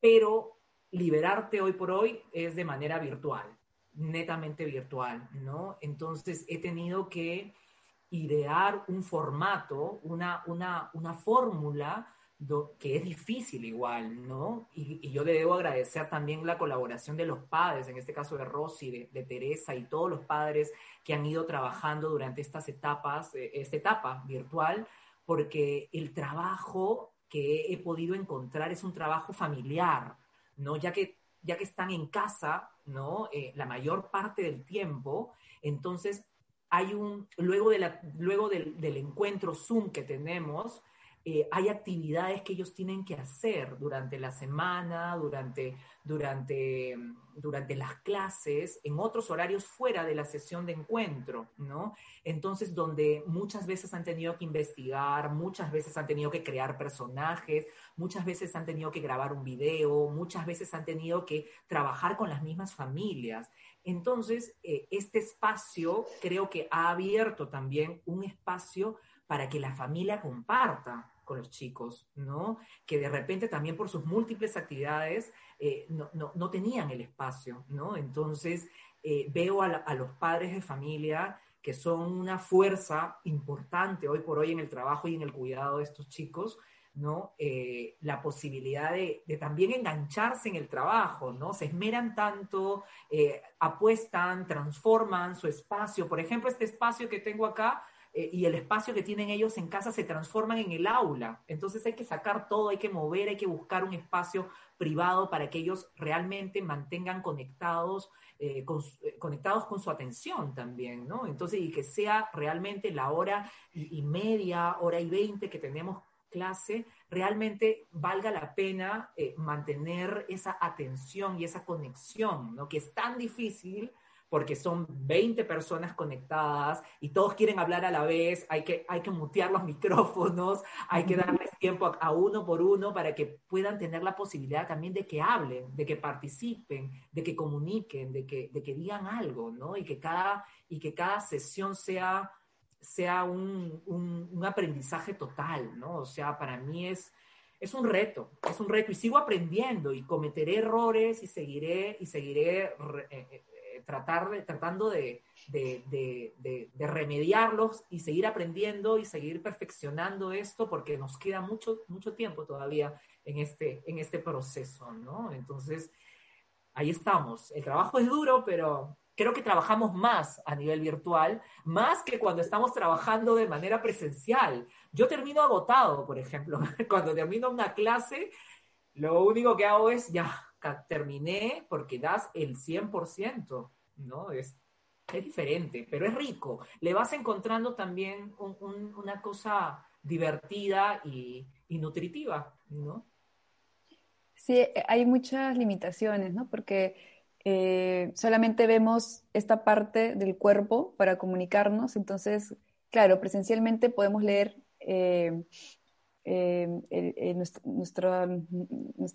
pero liberarte hoy por hoy es de manera virtual, netamente virtual, ¿no? Entonces he tenido que idear un formato, una, una, una fórmula que es difícil igual, ¿no? Y, yo le debo agradecer también la colaboración de los padres, en este caso de Rosy, de, de Teresa y todos los padres que han ido trabajando durante estas etapas, eh, esta etapa virtual, porque el trabajo que he podido encontrar es un trabajo familiar, ¿no? Ya que, ya que están en casa, ¿no? Eh, la mayor parte del tiempo, entonces hay un, luego, de la, luego del, del encuentro Zoom que tenemos, eh, hay actividades que ellos tienen que hacer durante la semana, durante, durante, durante las clases, en otros horarios fuera de la sesión de encuentro, ¿no? Entonces, donde muchas veces han tenido que investigar, muchas veces han tenido que crear personajes, muchas veces han tenido que grabar un video, muchas veces han tenido que trabajar con las mismas familias. Entonces, eh, este espacio creo que ha abierto también un espacio para que la familia comparta con los chicos, ¿no? Que de repente también por sus múltiples actividades eh, no, no, no, tenían el espacio, ¿no? Entonces, eh, veo a, la, a los padres de familia que son una fuerza importante hoy por hoy en el trabajo y en el cuidado de estos chicos, ¿no? Eh, la posibilidad de, también engancharse en el trabajo, ¿no? Se esmeran tanto, eh, apuestan, transforman su espacio. Por ejemplo, este espacio que tengo acá eh, y el espacio que tienen ellos en casa se transforman en el aula. Entonces hay que sacar todo, hay que mover, hay que buscar un espacio privado para que ellos realmente mantengan conectados, eh, con, conectados con su atención también, ¿no? Entonces, y que sea realmente la hora y, y media, hora y veinte que tenemos clase, realmente valga la pena eh, mantener esa atención y esa conexión, ¿no? Que es tan difícil porque son 20 personas conectadas y todos quieren hablar a la vez, hay que, hay que mutear los micrófonos, hay que darles tiempo a, a, uno por uno para que puedan tener la posibilidad también de que hablen, de que participen, de que comuniquen, de que, de que digan algo, ¿no? Y que cada, y que cada sesión sea sea un, un, aprendizaje total, ¿no? O sea, para mí es, es un reto, es un reto y sigo aprendiendo y cometeré errores y seguiré, y seguiré re, eh, eh, tratar de, tratando de, de, de, de, remediarlos y seguir aprendiendo y seguir perfeccionando esto porque nos queda mucho, mucho tiempo todavía en este, en este proceso, ¿no? Entonces, ahí estamos. El trabajo es duro, pero creo que trabajamos más a nivel virtual, más que cuando estamos trabajando de manera presencial. Yo termino agotado, por ejemplo, cuando termino una clase, lo único que hago es, ya, terminé porque das el 100%, ¿no? Es, es diferente, pero es rico. Le vas encontrando también una cosa divertida y, y nutritiva, ¿no? Sí, hay muchas limitaciones, ¿no? Porque eh, solamente vemos esta parte del cuerpo para comunicarnos, entonces, claro, presencialmente podemos leer eh, eh, nuestra,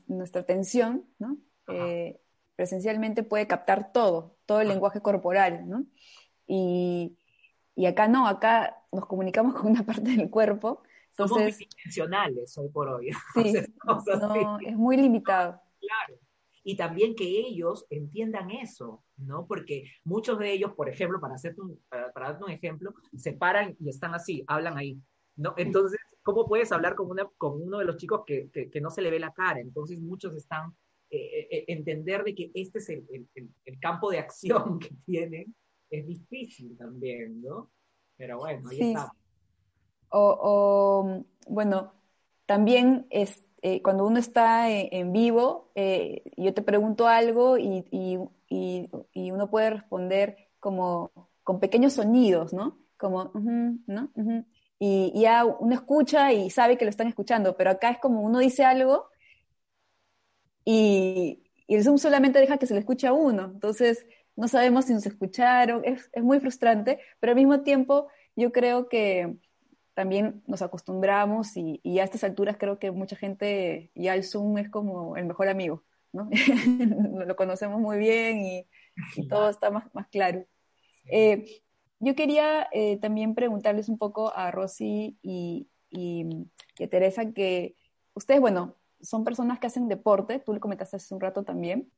nuestra atención, ¿no? presencialmente puede captar todo, todo el lenguaje corporal, ¿no? Y, y acá no, acá nos comunicamos con una parte del cuerpo entonces, Somos intencionales hoy por hoy. Sí, no, es muy limitado. Claro. Y también que ellos entiendan eso, ¿no? Porque muchos de ellos, por ejemplo, para, hacer un, para, darte un ejemplo, se paran y están así, hablan ahí, ¿no? Entonces, ¿cómo puedes hablar con, una, con uno de los chicos que, que, no se le ve la cara? Entonces, muchos están, eh, eh, entender de que este es el, el, el, campo de acción que tienen, es difícil también, ¿no? Pero bueno, ahí está. O, bueno, también es, eh, cuando uno está en, vivo, eh, yo te pregunto algo y, y, uno puede responder como con pequeños sonidos, ¿no? Como, ¿no? Y, ya uno escucha y sabe que lo están escuchando, pero acá es como uno dice algo y, el Zoom solamente deja que se le escuche a uno. Entonces, no sabemos si nos escucharon, es, es muy frustrante, pero al mismo tiempo yo creo que también nos acostumbramos y, a estas alturas creo que mucha gente ya el Zoom es como el mejor amigo, ¿no? Lo conocemos muy bien y, todo está más, más claro. Eh, yo quería eh, también preguntarles un poco a Rosy y, y, a Teresa que ustedes, bueno, son personas que hacen deporte, tú le comentaste hace un rato también,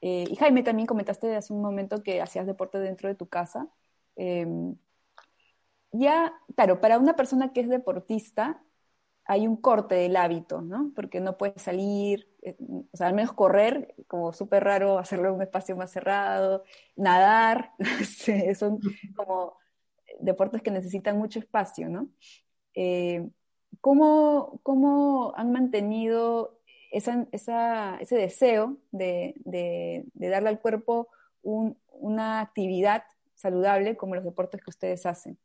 eh, y Jaime también comentaste hace un momento que hacías deporte dentro de tu casa. Ya, claro, para una persona que es deportista hay un corte del hábito, ¿no? Porque no puede salir, eh, o sea, al menos correr, como súper raro hacerlo en un espacio más cerrado, nadar, son como deportes que necesitan mucho espacio, ¿no? Eh, ¿cómo, han mantenido ese deseo de, darle al cuerpo una actividad saludable como los deportes que ustedes hacen?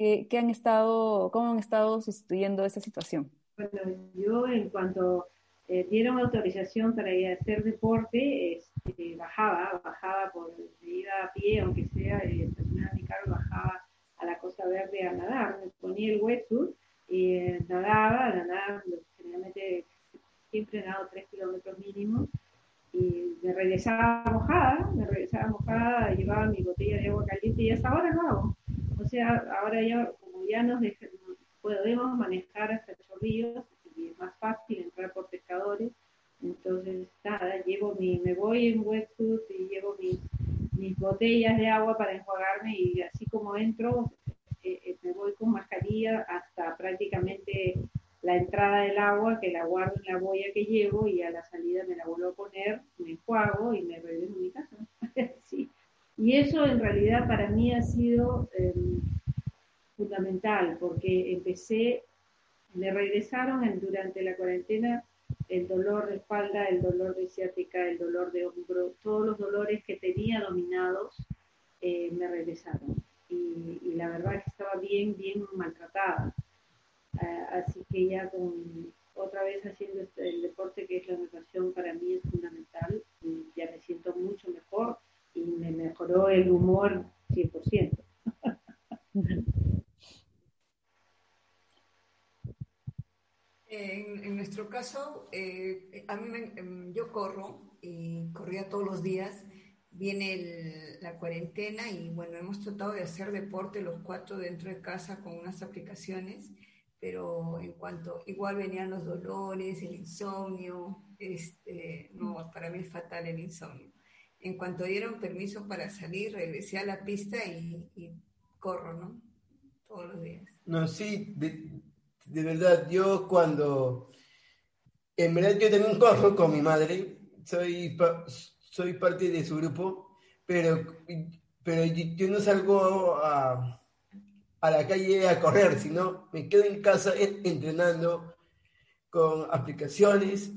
¿Qué, han estado, ¿Cómo han estado sustituyendo esa situación? Bueno, yo en cuanto eh, dieron autorización para ir a hacer deporte, este, bajaba, bajaba por, iba a pie, aunque sea, eh, mi carro, bajaba a la Costa Verde a nadar, me ponía el wetsuit y eh, nadaba, nadaba, generalmente siempre nadado tres kilómetros mínimo, y me regresaba mojada, me regresaba mojada, llevaba mi botella de agua caliente y hasta ahora no hago. O sea, ahora ya, como ya nos podemos manejar hasta chorrillos, es más fácil entrar por pescadores, entonces nada, llevo mi, me voy en wetsuit y llevo mis, mis botellas de agua para enjuagarme y así como entro, eh, eh, me voy con mascarilla hasta prácticamente la entrada del agua, que la guardo en la boya que llevo y a la salida me la vuelvo a poner, me enjuago y me regreso a mi casa. sí. Y eso en realidad para mí ha sido em, fundamental porque empecé, me regresaron durante la cuarentena el dolor de espalda, el dolor de ciática, el dolor de hombro, todos los dolores que tenía dominados eh, me regresaron. Y, la verdad es que estaba bien, bien maltratada. Ah, así que ya con otra vez haciendo este, el deporte que es la natación para mí es fundamental. Y ya me siento mucho mejor y me mejoró el humor 100%. En, en, nuestro caso, eh, a mí em, yo corro y corría todos los días. Viene la cuarentena y bueno, hemos tratado de hacer deporte los cuatro dentro de casa con unas aplicaciones, pero en cuanto igual venían los dolores, el insomnio, este, no, para mí es fatal el insomnio en cuanto dieron permiso para salir, regresé a la pista y, corro, ¿no? Todos los días. No, sí, de, verdad, yo cuando, en verdad yo también corro con mi madre, soy, soy parte de su grupo, pero, pero yo no salgo a, a la calle a correr, sino me quedo en casa entrenando con aplicaciones,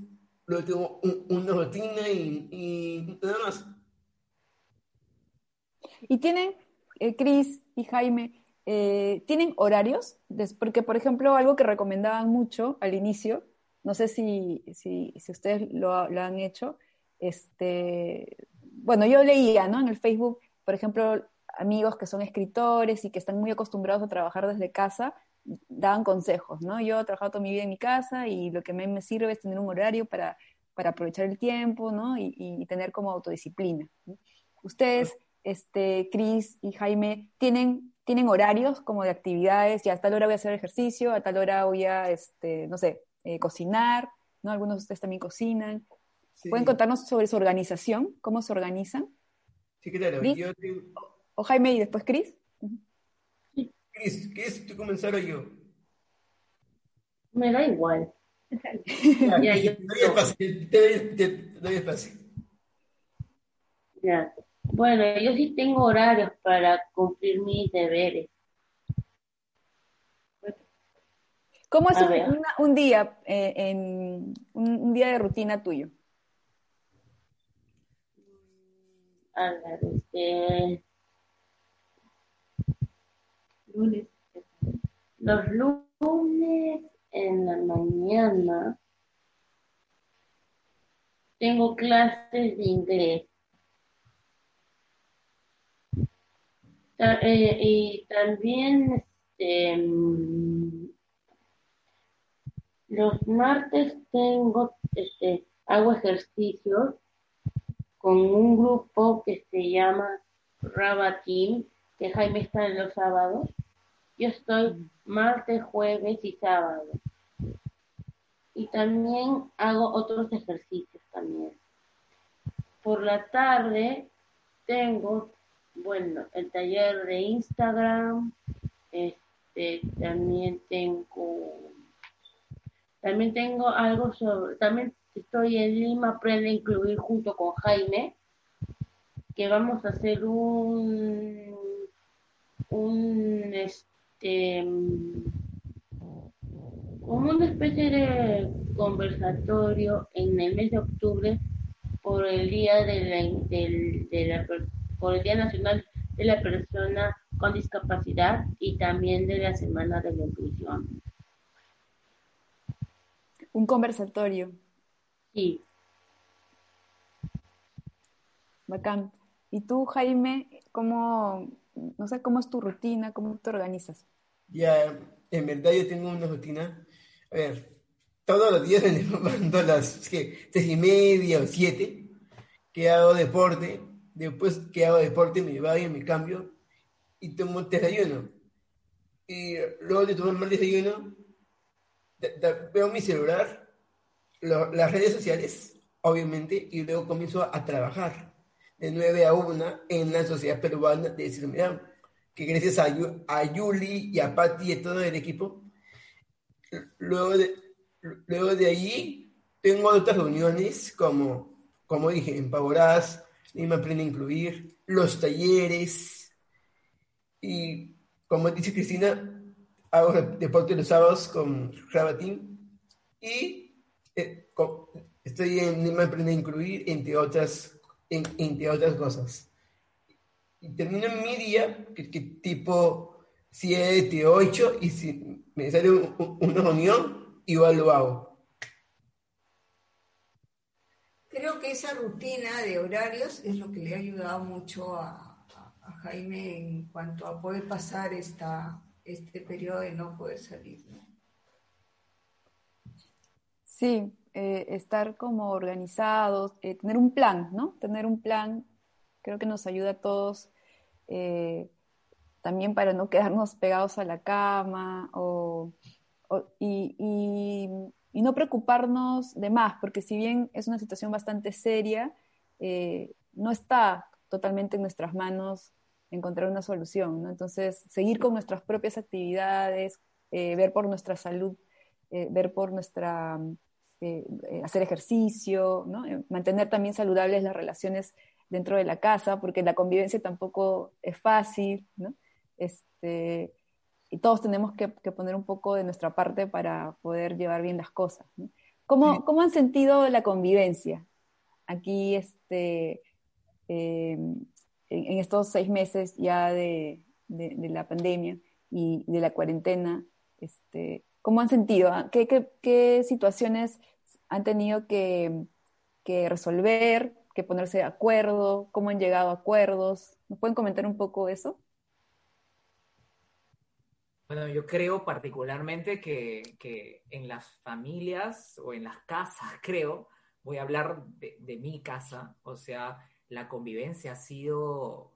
luego tengo una rutina y, nada más. ¿Y tienen, eh, Cris y Jaime, eh, tienen horarios? Porque, por ejemplo, algo que recomendaban mucho al inicio, no sé si, si, si ustedes lo, lo, han hecho, este, bueno, yo leía ¿no? en el Facebook, por ejemplo, amigos que son escritores y que están muy acostumbrados a trabajar desde casa, daban consejos, ¿no? Yo he trabajado toda mi vida en mi casa y lo que a mí me sirve es tener un horario para, para aprovechar el tiempo, ¿no? Y, y tener como autodisciplina. Ustedes, este, Cris y Jaime, ¿tienen, ¿tienen horarios como de actividades? Ya a tal hora voy a hacer ejercicio, a tal hora voy a, este, no sé, eh, cocinar, ¿no? Algunos de ustedes también cocinan. ¿Pueden contarnos sobre su organización? ¿Cómo se Sí, claro. Yo ¿O Jaime y después Cris? Cris, ¿qué es tú comenzar o yo? Me da igual. ya, yo, te doy espacio, te doy espacio. Ya. Bueno, yo sí tengo horarios para cumplir mis deberes. ¿Cómo es un, un, día, eh, en, un, un, día de rutina tuyo? A ver, este, lunes. Los lunes en la mañana tengo clases de inglés. Eh, y también este, los martes tengo, este, hago ejercicios con un grupo que se llama Raba Team, que Jaime está en los sábados. Yo estoy martes, jueves y sábado. Y también hago otros ejercicios también. Por la tarde tengo, bueno, el taller de Instagram. Este, también tengo, también tengo algo sobre, también estoy en Lima, aprende a incluir junto con Jaime, que vamos a hacer un, un, este, como una especie de conversatorio en el mes de octubre por el día de la, de la por el día nacional de la persona con discapacidad y también de la semana de la inclusión. Un conversatorio. Sí. Bacán. ¿Y tú, Jaime, cómo, no sé, cómo es tu rutina, cómo te organizas? Ya, en verdad yo tengo una rutina. A ver, todos los días me levanto a las seis y media o siete, que hago deporte. Después que hago deporte me baño, me cambio y tomo desayuno. Y luego de tomar el desayuno, veo mi celular las redes sociales, obviamente, y luego comienzo a, trabajar de 9 a 1 en la Sociedad Peruana de Discriminación, que gracias a, a Yuli y a Patti y todo el equipo, luego de, luego de allí tengo otras reuniones como, como dije, en Pavoraz, me aprende a incluir, los talleres, y como dice Cristina, hago deporte los sábados con Rabatín, y eh, estoy en Lima Aprende a Incluir, entre otras, entre otras cosas. Y termino mi día, que, tipo 7, 8, y si me sale una reunión, igual lo hago. Creo que esa rutina de horarios es lo que le ha ayudado mucho a, Jaime en cuanto a poder pasar este periodo de no poder salir. Sí, eh, estar como organizados, eh, tener un plan, ¿no? Tener un plan creo que nos ayuda a todos eh, también para no quedarnos pegados a la cama y, no preocuparnos de más, porque si bien es una situación bastante seria, no está totalmente en nuestras manos encontrar una solución, ¿no? Entonces, seguir con nuestras propias actividades, ver por nuestra salud, ver por nuestra eh, hacer ejercicio. Eh, mantener también saludables las relaciones dentro de la casa, porque la convivencia tampoco es fácil, ¿no? Este, y todos tenemos que, poner un poco de nuestra parte para poder llevar bien las cosas. ¿Cómo, ¿Cómo, han sentido la convivencia aquí este, eh, en, estos seis meses ya de, de, la pandemia y de la cuarentena? Este, ¿Cómo han sentido? ¿Qué, qué, qué situaciones han tenido que, que resolver, que ponerse de acuerdo? ¿Cómo han llegado a acuerdos? ¿Nos pueden comentar un poco eso? Bueno, yo creo particularmente que, que, en las familias o en las casas, creo, voy a hablar de, mi casa, o sea, la convivencia ha sido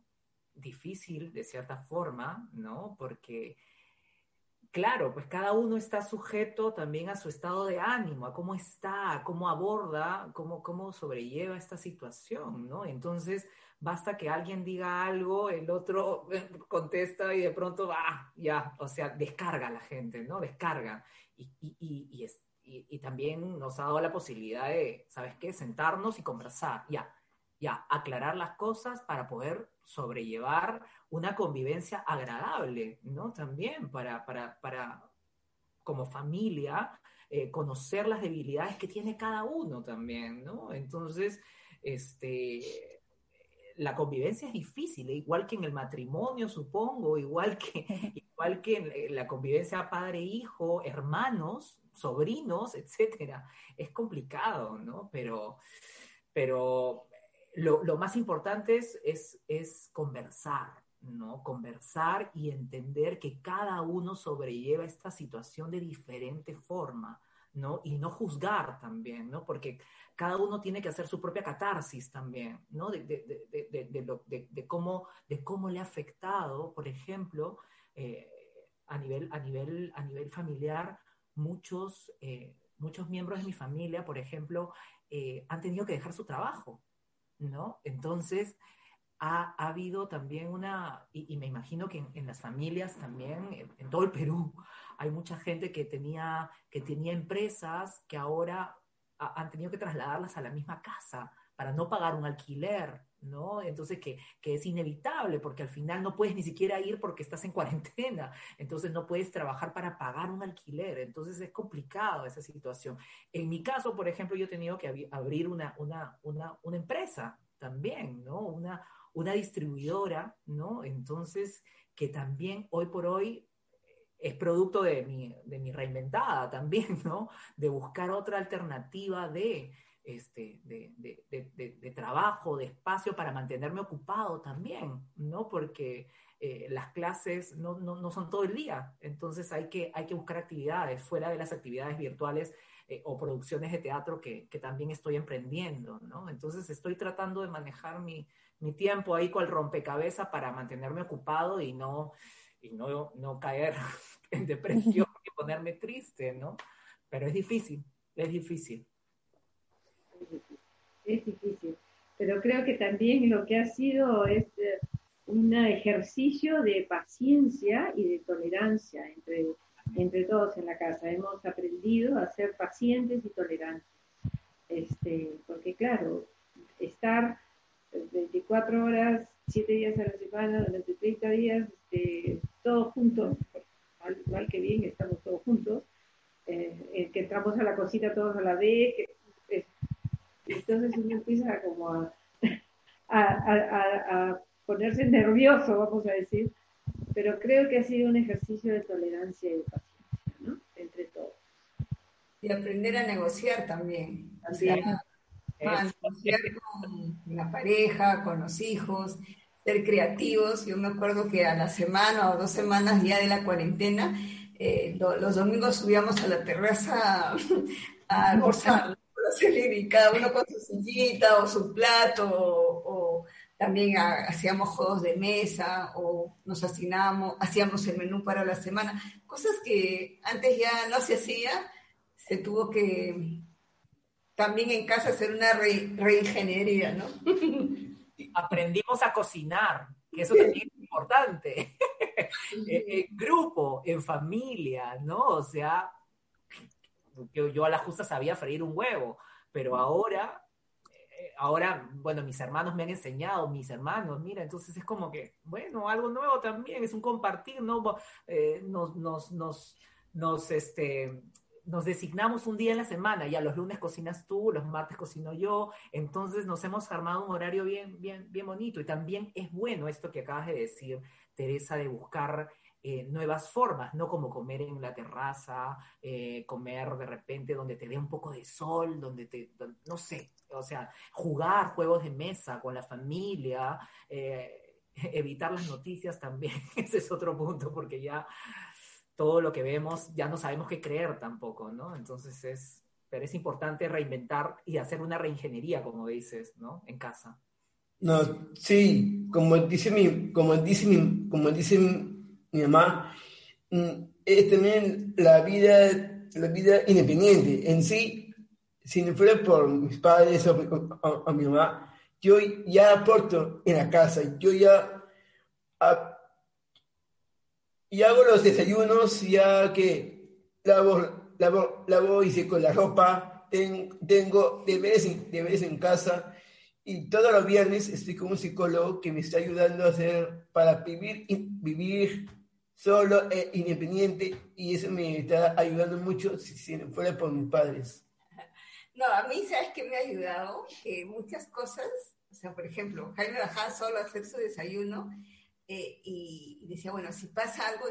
difícil de cierta forma, ¿no? Porque claro, pues cada uno está sujeto también a su estado de ánimo, a cómo está, cómo aborda, cómo, cómo sobrelleva esta situación, ¿no? Entonces, basta que alguien diga algo, el otro contesta y de pronto, ah, ya, o sea, descarga la gente, ¿no? Descarga. Y, y, y, y, también nos ha dado la posibilidad de, ¿sabes qué? Sentarnos y conversar, ya, ya, aclarar las cosas para poder sobrellevar una convivencia agradable, ¿no? También para, para, para como familia, eh, conocer las debilidades que tiene cada uno también, ¿no? Entonces, este, la convivencia es difícil, igual que en el matrimonio, supongo, igual que, igual que en la convivencia padre-hijo, hermanos, sobrinos, etcétera. Es complicado, ¿no? Pero, pero lo, más importante es, es, conversar, ¿no? Conversar y entender que cada uno sobrelleva esta situación de diferente forma, ¿no? Y no juzgar también, ¿no? Porque cada uno tiene que hacer su propia catarsis también, ¿no? De, de, cómo, de cómo le ha afectado, por ejemplo, eh, a, nivel, a, nivel, a nivel familiar, muchos, eh, muchos miembros de mi familia, por ejemplo, eh, han tenido que dejar su trabajo, ¿no? Entonces, ha, habido también una, y, me imagino que en, las familias también, en, todo el Perú, hay mucha gente que tenía, que tenía empresas que ahora han tenido que trasladarlas a la misma casa para no pagar un alquiler, ¿no? Entonces, que, que, es inevitable, porque al final no puedes ni siquiera ir porque estás en cuarentena, entonces no puedes trabajar para pagar un alquiler, entonces es complicado esa situación. En mi caso, por ejemplo, yo he tenido que abrir una, una, una, una empresa también, ¿no? Una, una distribuidora, ¿no? Entonces, que también hoy por hoy es producto de mi, de mi reinventada también, ¿no? De buscar otra alternativa de, este, de, de, trabajo, de espacio para mantenerme ocupado también, ¿no? Porque eh, las clases no, no, no, son todo el día, entonces hay que, hay que buscar actividades fuera de las actividades virtuales eh, o producciones de teatro que, que, también estoy emprendiendo, ¿no? Entonces estoy tratando de manejar mi, mi tiempo ahí con el rompecabezas para mantenerme ocupado y no, y no, no caer en depresión y ponerme triste, ¿no? Pero es difícil, es difícil es difícil. Pero creo que también lo que ha sido es eh, un ejercicio de paciencia y de tolerancia entre, entre todos en la casa. Hemos aprendido a ser pacientes y tolerantes. Este, porque claro, estar 24 horas, 7 días a la semana, durante 30 días, este, todos juntos, mal, que bien, estamos todos juntos, eh, que entramos a la cocina todos a la vez, entonces uno empieza como a, a, ponerse nervioso, vamos a decir, pero creo que ha sido un ejercicio de tolerancia y de paciencia, ¿no? Entre todos. Y aprender a negociar también. Así a, negociar con la pareja, con los hijos, ser creativos. Yo me acuerdo que a la semana o dos semanas ya de la cuarentena, eh, los domingos subíamos a la terraza a almorzar y cada uno con su sillita o su plato, o, también hacíamos juegos de mesa, o nos asignábamos, hacíamos el menú para la semana, cosas que antes ya no se hacía, se tuvo que también en casa hacer una reingeniería, ¿no? Aprendimos a cocinar, que eso también es importante. en grupo, en familia, ¿no? O sea, yo, yo, a la justa sabía freír un huevo, pero ahora eh, ahora, bueno, mis hermanos me han enseñado, mis hermanos, mira, entonces es como que, bueno, algo nuevo también, es un compartir, ¿no? Eh, nos, nos, nos, nos, este, nos designamos un día en la semana, ya los lunes cocinas tú, los martes cocino yo, entonces nos hemos armado un horario bien, bien, bien bonito y también es bueno esto que acabas de decir, Teresa, de buscar eh, nuevas formas, no como comer en la terraza, eh, comer de repente donde te dé un poco de sol, donde te, no sé, o sea, jugar juegos de mesa con la familia, eh, evitar las noticias también, ese es otro punto, porque ya todo lo que vemos ya no sabemos qué creer tampoco, ¿no? Entonces es, pero es importante reinventar y hacer una reingeniería, como dices, ¿no? En casa. No, sí, como dice mi, como dice mi, como dice mi, mamá, mm, es también la vida, la vida independiente. En sí, si no fuera por mis padres o, mi mamá, yo ya aporto en la casa, yo ya y hago los desayunos ya que lavo, lavo, lavo y seco la ropa, tengo deberes, deberes en casa y todos los viernes estoy con un psicólogo que me está ayudando a hacer para vivir, vivir solo e independiente y eso me está ayudando mucho si, fuera por mis padres. No, a mí, ¿sabes qué me ha ayudado? Que muchas cosas, o sea, por ejemplo, Jaime bajaba solo a hacer su desayuno eh, y, decía, bueno, si pasa algo,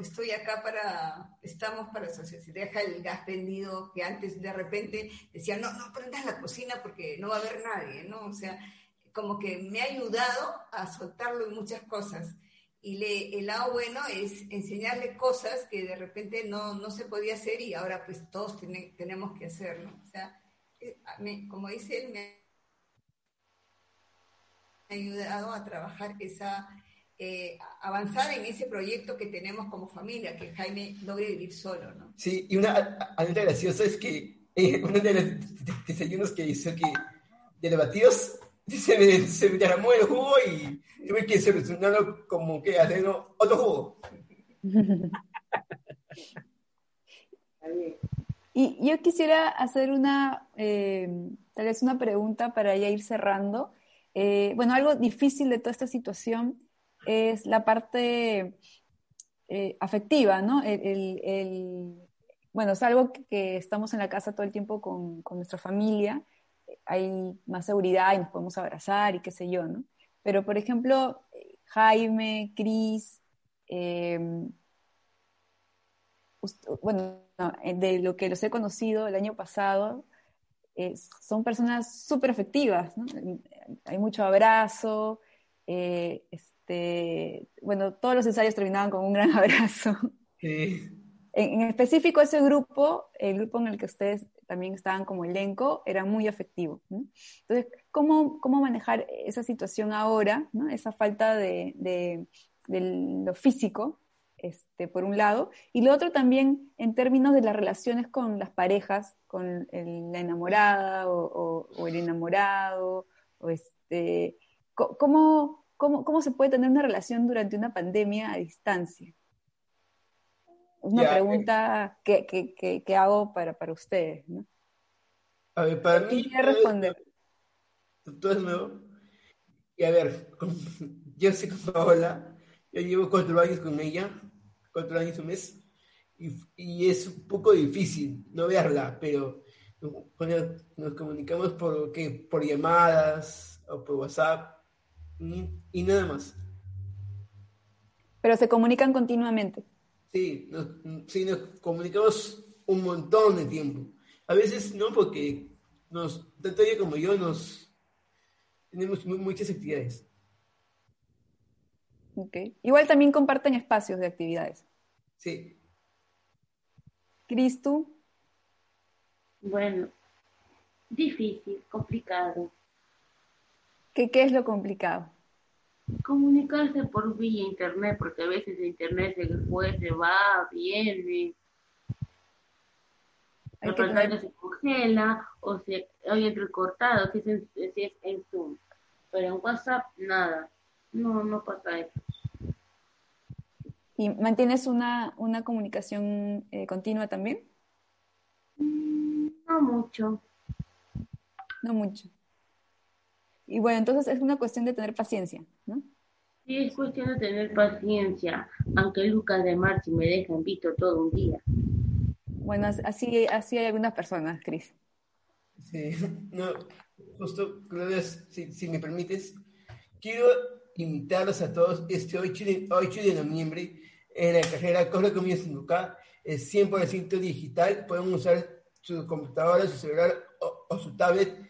estoy acá para, estamos para eso, si deja el gas prendido, que antes de repente decía, no, no prendas la cocina porque no va a haber nadie, ¿no? O sea, como que me ha ayudado a soltarlo en muchas cosas. Y le, el lado bueno es enseñarle cosas que de repente no, no se podía hacer y ahora pues todos tenemos que hacer, ¿no? O sea, eh, como dice él, me ha ayudado a trabajar esa eh, avanzar en ese proyecto que tenemos como familia, que Jaime logre vivir solo, ¿no? Sí, y una anécdota graciosa es que eh, uno de los desayunos que hizo que de los batidos se me, se me derramó el jugo y tuve que solucionarlo como que hacer otro jugo. Y yo quisiera hacer una, eh, tal vez una pregunta para ya ir cerrando. bueno, algo difícil de toda esta situación es la parte eh, afectiva, ¿no? bueno, es algo que, estamos en la casa todo el tiempo con, nuestra familia, hay más seguridad y nos podemos abrazar y qué sé yo, ¿no? Pero, por ejemplo, Jaime, Cris, em, bueno, de lo que los he conocido el año pasado, son personas súper efectivas, ¿no? Hay mucho abrazo, eh, este, bueno, todos los ensayos terminaban con un gran abrazo. En, específico ese grupo, el grupo en el que ustedes también estaban como elenco, era muy afectivo. Entonces, ¿cómo, ¿cómo, manejar esa situación ahora, esa falta de, de, lo físico, este, por un lado, y lo otro también en términos de las relaciones con las parejas, con la enamorada o, o el enamorado, o este, ¿cómo, ¿Cómo, se puede tener una relación durante una pandemia a distancia? Es una pregunta que, hago para, para ustedes, ¿no? A ver, para mí... responder? Todo es nuevo. Y a ver, yo sé que Paola, yo llevo cuatro años con ella, cuatro años un mes, y, es un poco difícil no verla, pero cuando nos comunicamos por, ¿qué? por llamadas o por WhatsApp, y nada más. Pero se comunican continuamente. Sí, nos, sí, nos comunicamos un montón de tiempo. A veces no, porque nos, tanto ella como yo nos tenemos muchas actividades. Ok. Igual también comparten espacios de actividades. Sí. Cristo. Bueno, difícil, complicado. ¿Qué, ¿Qué es lo complicado? Comunicarse por vía internet, porque a veces internet se fue, se va, viene. La pantalla se congela o se oye entrecortado, si es, en, si es en Zoom. Pero en WhatsApp, nada. No, no pasa eso. ¿Y mantienes una, una comunicación eh, continua también? No mucho. No mucho. Y bueno, entonces es una cuestión de tener paciencia, ¿no? Sí, es cuestión de tener paciencia, aunque Lucas de Marchi me deja en visto todo un día. Bueno, así, así hay algunas personas, Cris. Sí, no, justo, Claudia, si, si, me permites, quiero invitarlos a todos este 8 de, 8 de noviembre en la carrera Corre Conmigo 5K, es 100% digital, pueden usar su computadora, su celular o, o, su tablet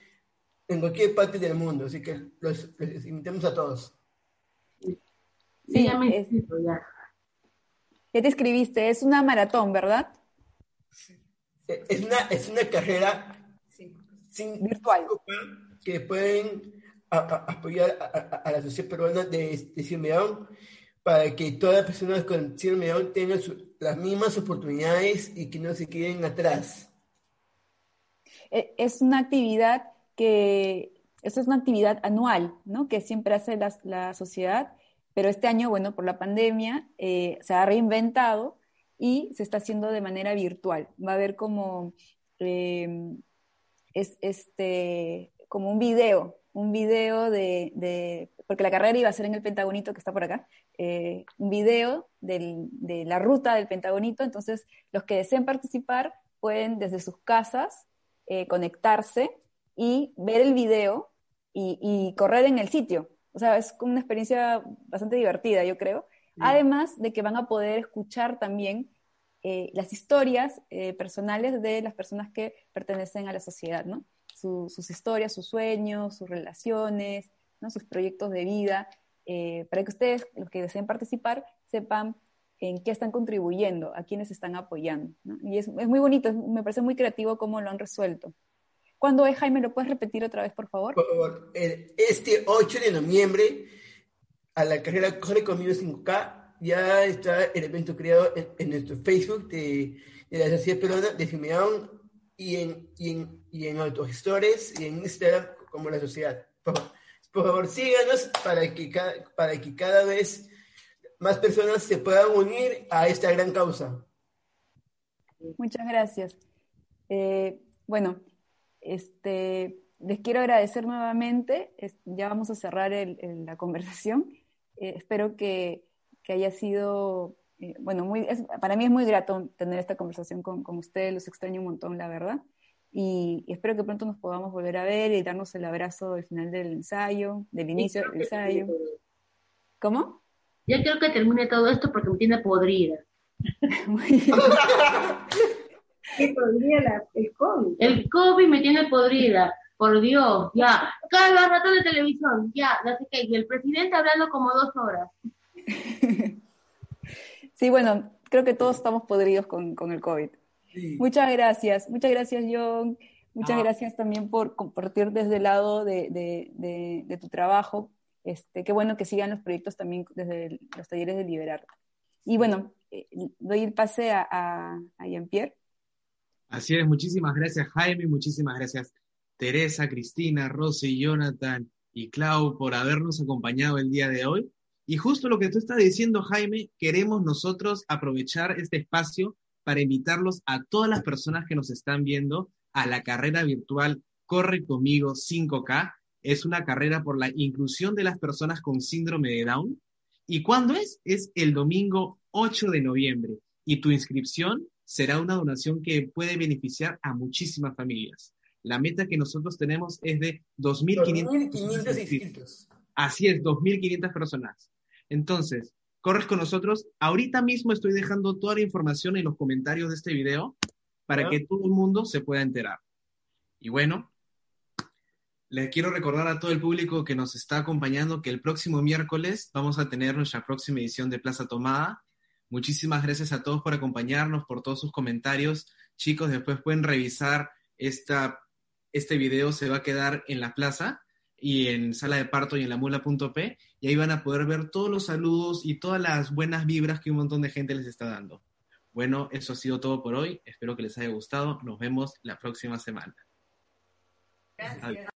en cualquier parte del mundo, así que los, los invitamos a todos. Sí, ya, me es, ya. te escribiste, es una maratón, ¿verdad? Es una, es una carrera sin, virtual que pueden a, a, apoyar a, a, la sociedad peruana de, de para que todas las personas con Cimeón tengan su, las mismas oportunidades y que no se queden atrás. E, es una actividad que, esta es una actividad anual, ¿no? Que siempre hace la, la sociedad, pero este año, bueno, por la pandemia, eh, se ha reinventado y se está haciendo de manera virtual. Va a haber como, eh, es, este, como un video, un video de, de, porque la carrera iba a ser en el Pentagonito que está por acá, eh, un video del, de la ruta del Pentagonito, entonces los que deseen participar pueden desde sus casas eh, conectarse y ver el video y, y, correr en el sitio. O sea, es una experiencia bastante divertida, yo creo. Además de que van a poder escuchar también eh, las historias eh, personales de las personas que pertenecen a la sociedad, ¿no? Su, sus historias, sus sueños, sus relaciones, ¿no? sus proyectos de vida, eh, para que ustedes, los que deseen participar, sepan en qué están contribuyendo, a quiénes están apoyando. ¿no? Y es, es, muy bonito, me parece muy creativo cómo lo han resuelto. ¿Cuándo es, Jaime? ¿Lo puedes repetir otra vez, por favor? Por favor. Este 8 de noviembre, a la carrera Corre Conmigo 5K, ya está el evento creado en, en nuestro Facebook de, de, la Sociedad Peruana de Simeón y en, y en, y en Autogestores y en Instagram como la sociedad. Por, por favor, síganos para que, cada, para que cada vez más personas se puedan unir a esta gran causa. Muchas gracias. Eh, bueno, este, les quiero agradecer nuevamente. Ya vamos a cerrar el, el, la conversación. Eh, espero que, que, haya sido, eh, bueno, muy, es, para mí es muy grato tener esta conversación con, con, ustedes. Los extraño un montón, la verdad. Y, y, espero que pronto nos podamos volver a ver y darnos el abrazo al final del ensayo, del inicio del ensayo. ¿Cómo? Ya quiero que termine todo esto porque me tiene podrida. ¿Qué podría la, el COVID? El COVID me tiene podrida, por Dios, ya. Cada rato de televisión, ya, no sé qué. Y el presidente hablando como dos horas. Sí, bueno, creo que todos estamos podridos con, con el COVID. Sí. Muchas gracias, muchas gracias, John. Muchas ah. gracias también por compartir desde el lado de, de, de, de, tu trabajo. Este, qué bueno que sigan los proyectos también desde el, los talleres de Liberar. Y bueno, eh, doy el pase a, a, a Jean-Pierre. Así es, muchísimas gracias Jaime, muchísimas gracias Teresa, Cristina, Rosy, Jonathan y Clau por habernos acompañado el día de hoy. Y justo lo que tú estás diciendo, Jaime, queremos nosotros aprovechar este espacio para invitarlos a todas las personas que nos están viendo a la carrera virtual Corre conmigo 5K. Es una carrera por la inclusión de las personas con síndrome de Down. ¿Y cuándo es? Es el domingo 8 de noviembre. Y tu inscripción será una donación que puede beneficiar a muchísimas familias. La meta que nosotros tenemos es de 2.500 inscritos. Así es, 2.500 personas. Entonces, corres con nosotros. Ahorita mismo estoy dejando toda la información en los comentarios de este video para que todo el mundo se pueda enterar. Y bueno, les quiero recordar a todo el público que nos está acompañando que el próximo miércoles vamos a tener nuestra próxima edición de Plaza Tomada. Muchísimas gracias a todos por acompañarnos, por todos sus comentarios. Chicos, después pueden revisar esta, este video, se va a quedar en la plaza y en sala de parto y en la mula.p y ahí van a poder ver todos los saludos y todas las buenas vibras que un montón de gente les está dando. Bueno, eso ha sido todo por hoy. Espero que les haya gustado. Nos vemos la próxima semana. Gracias.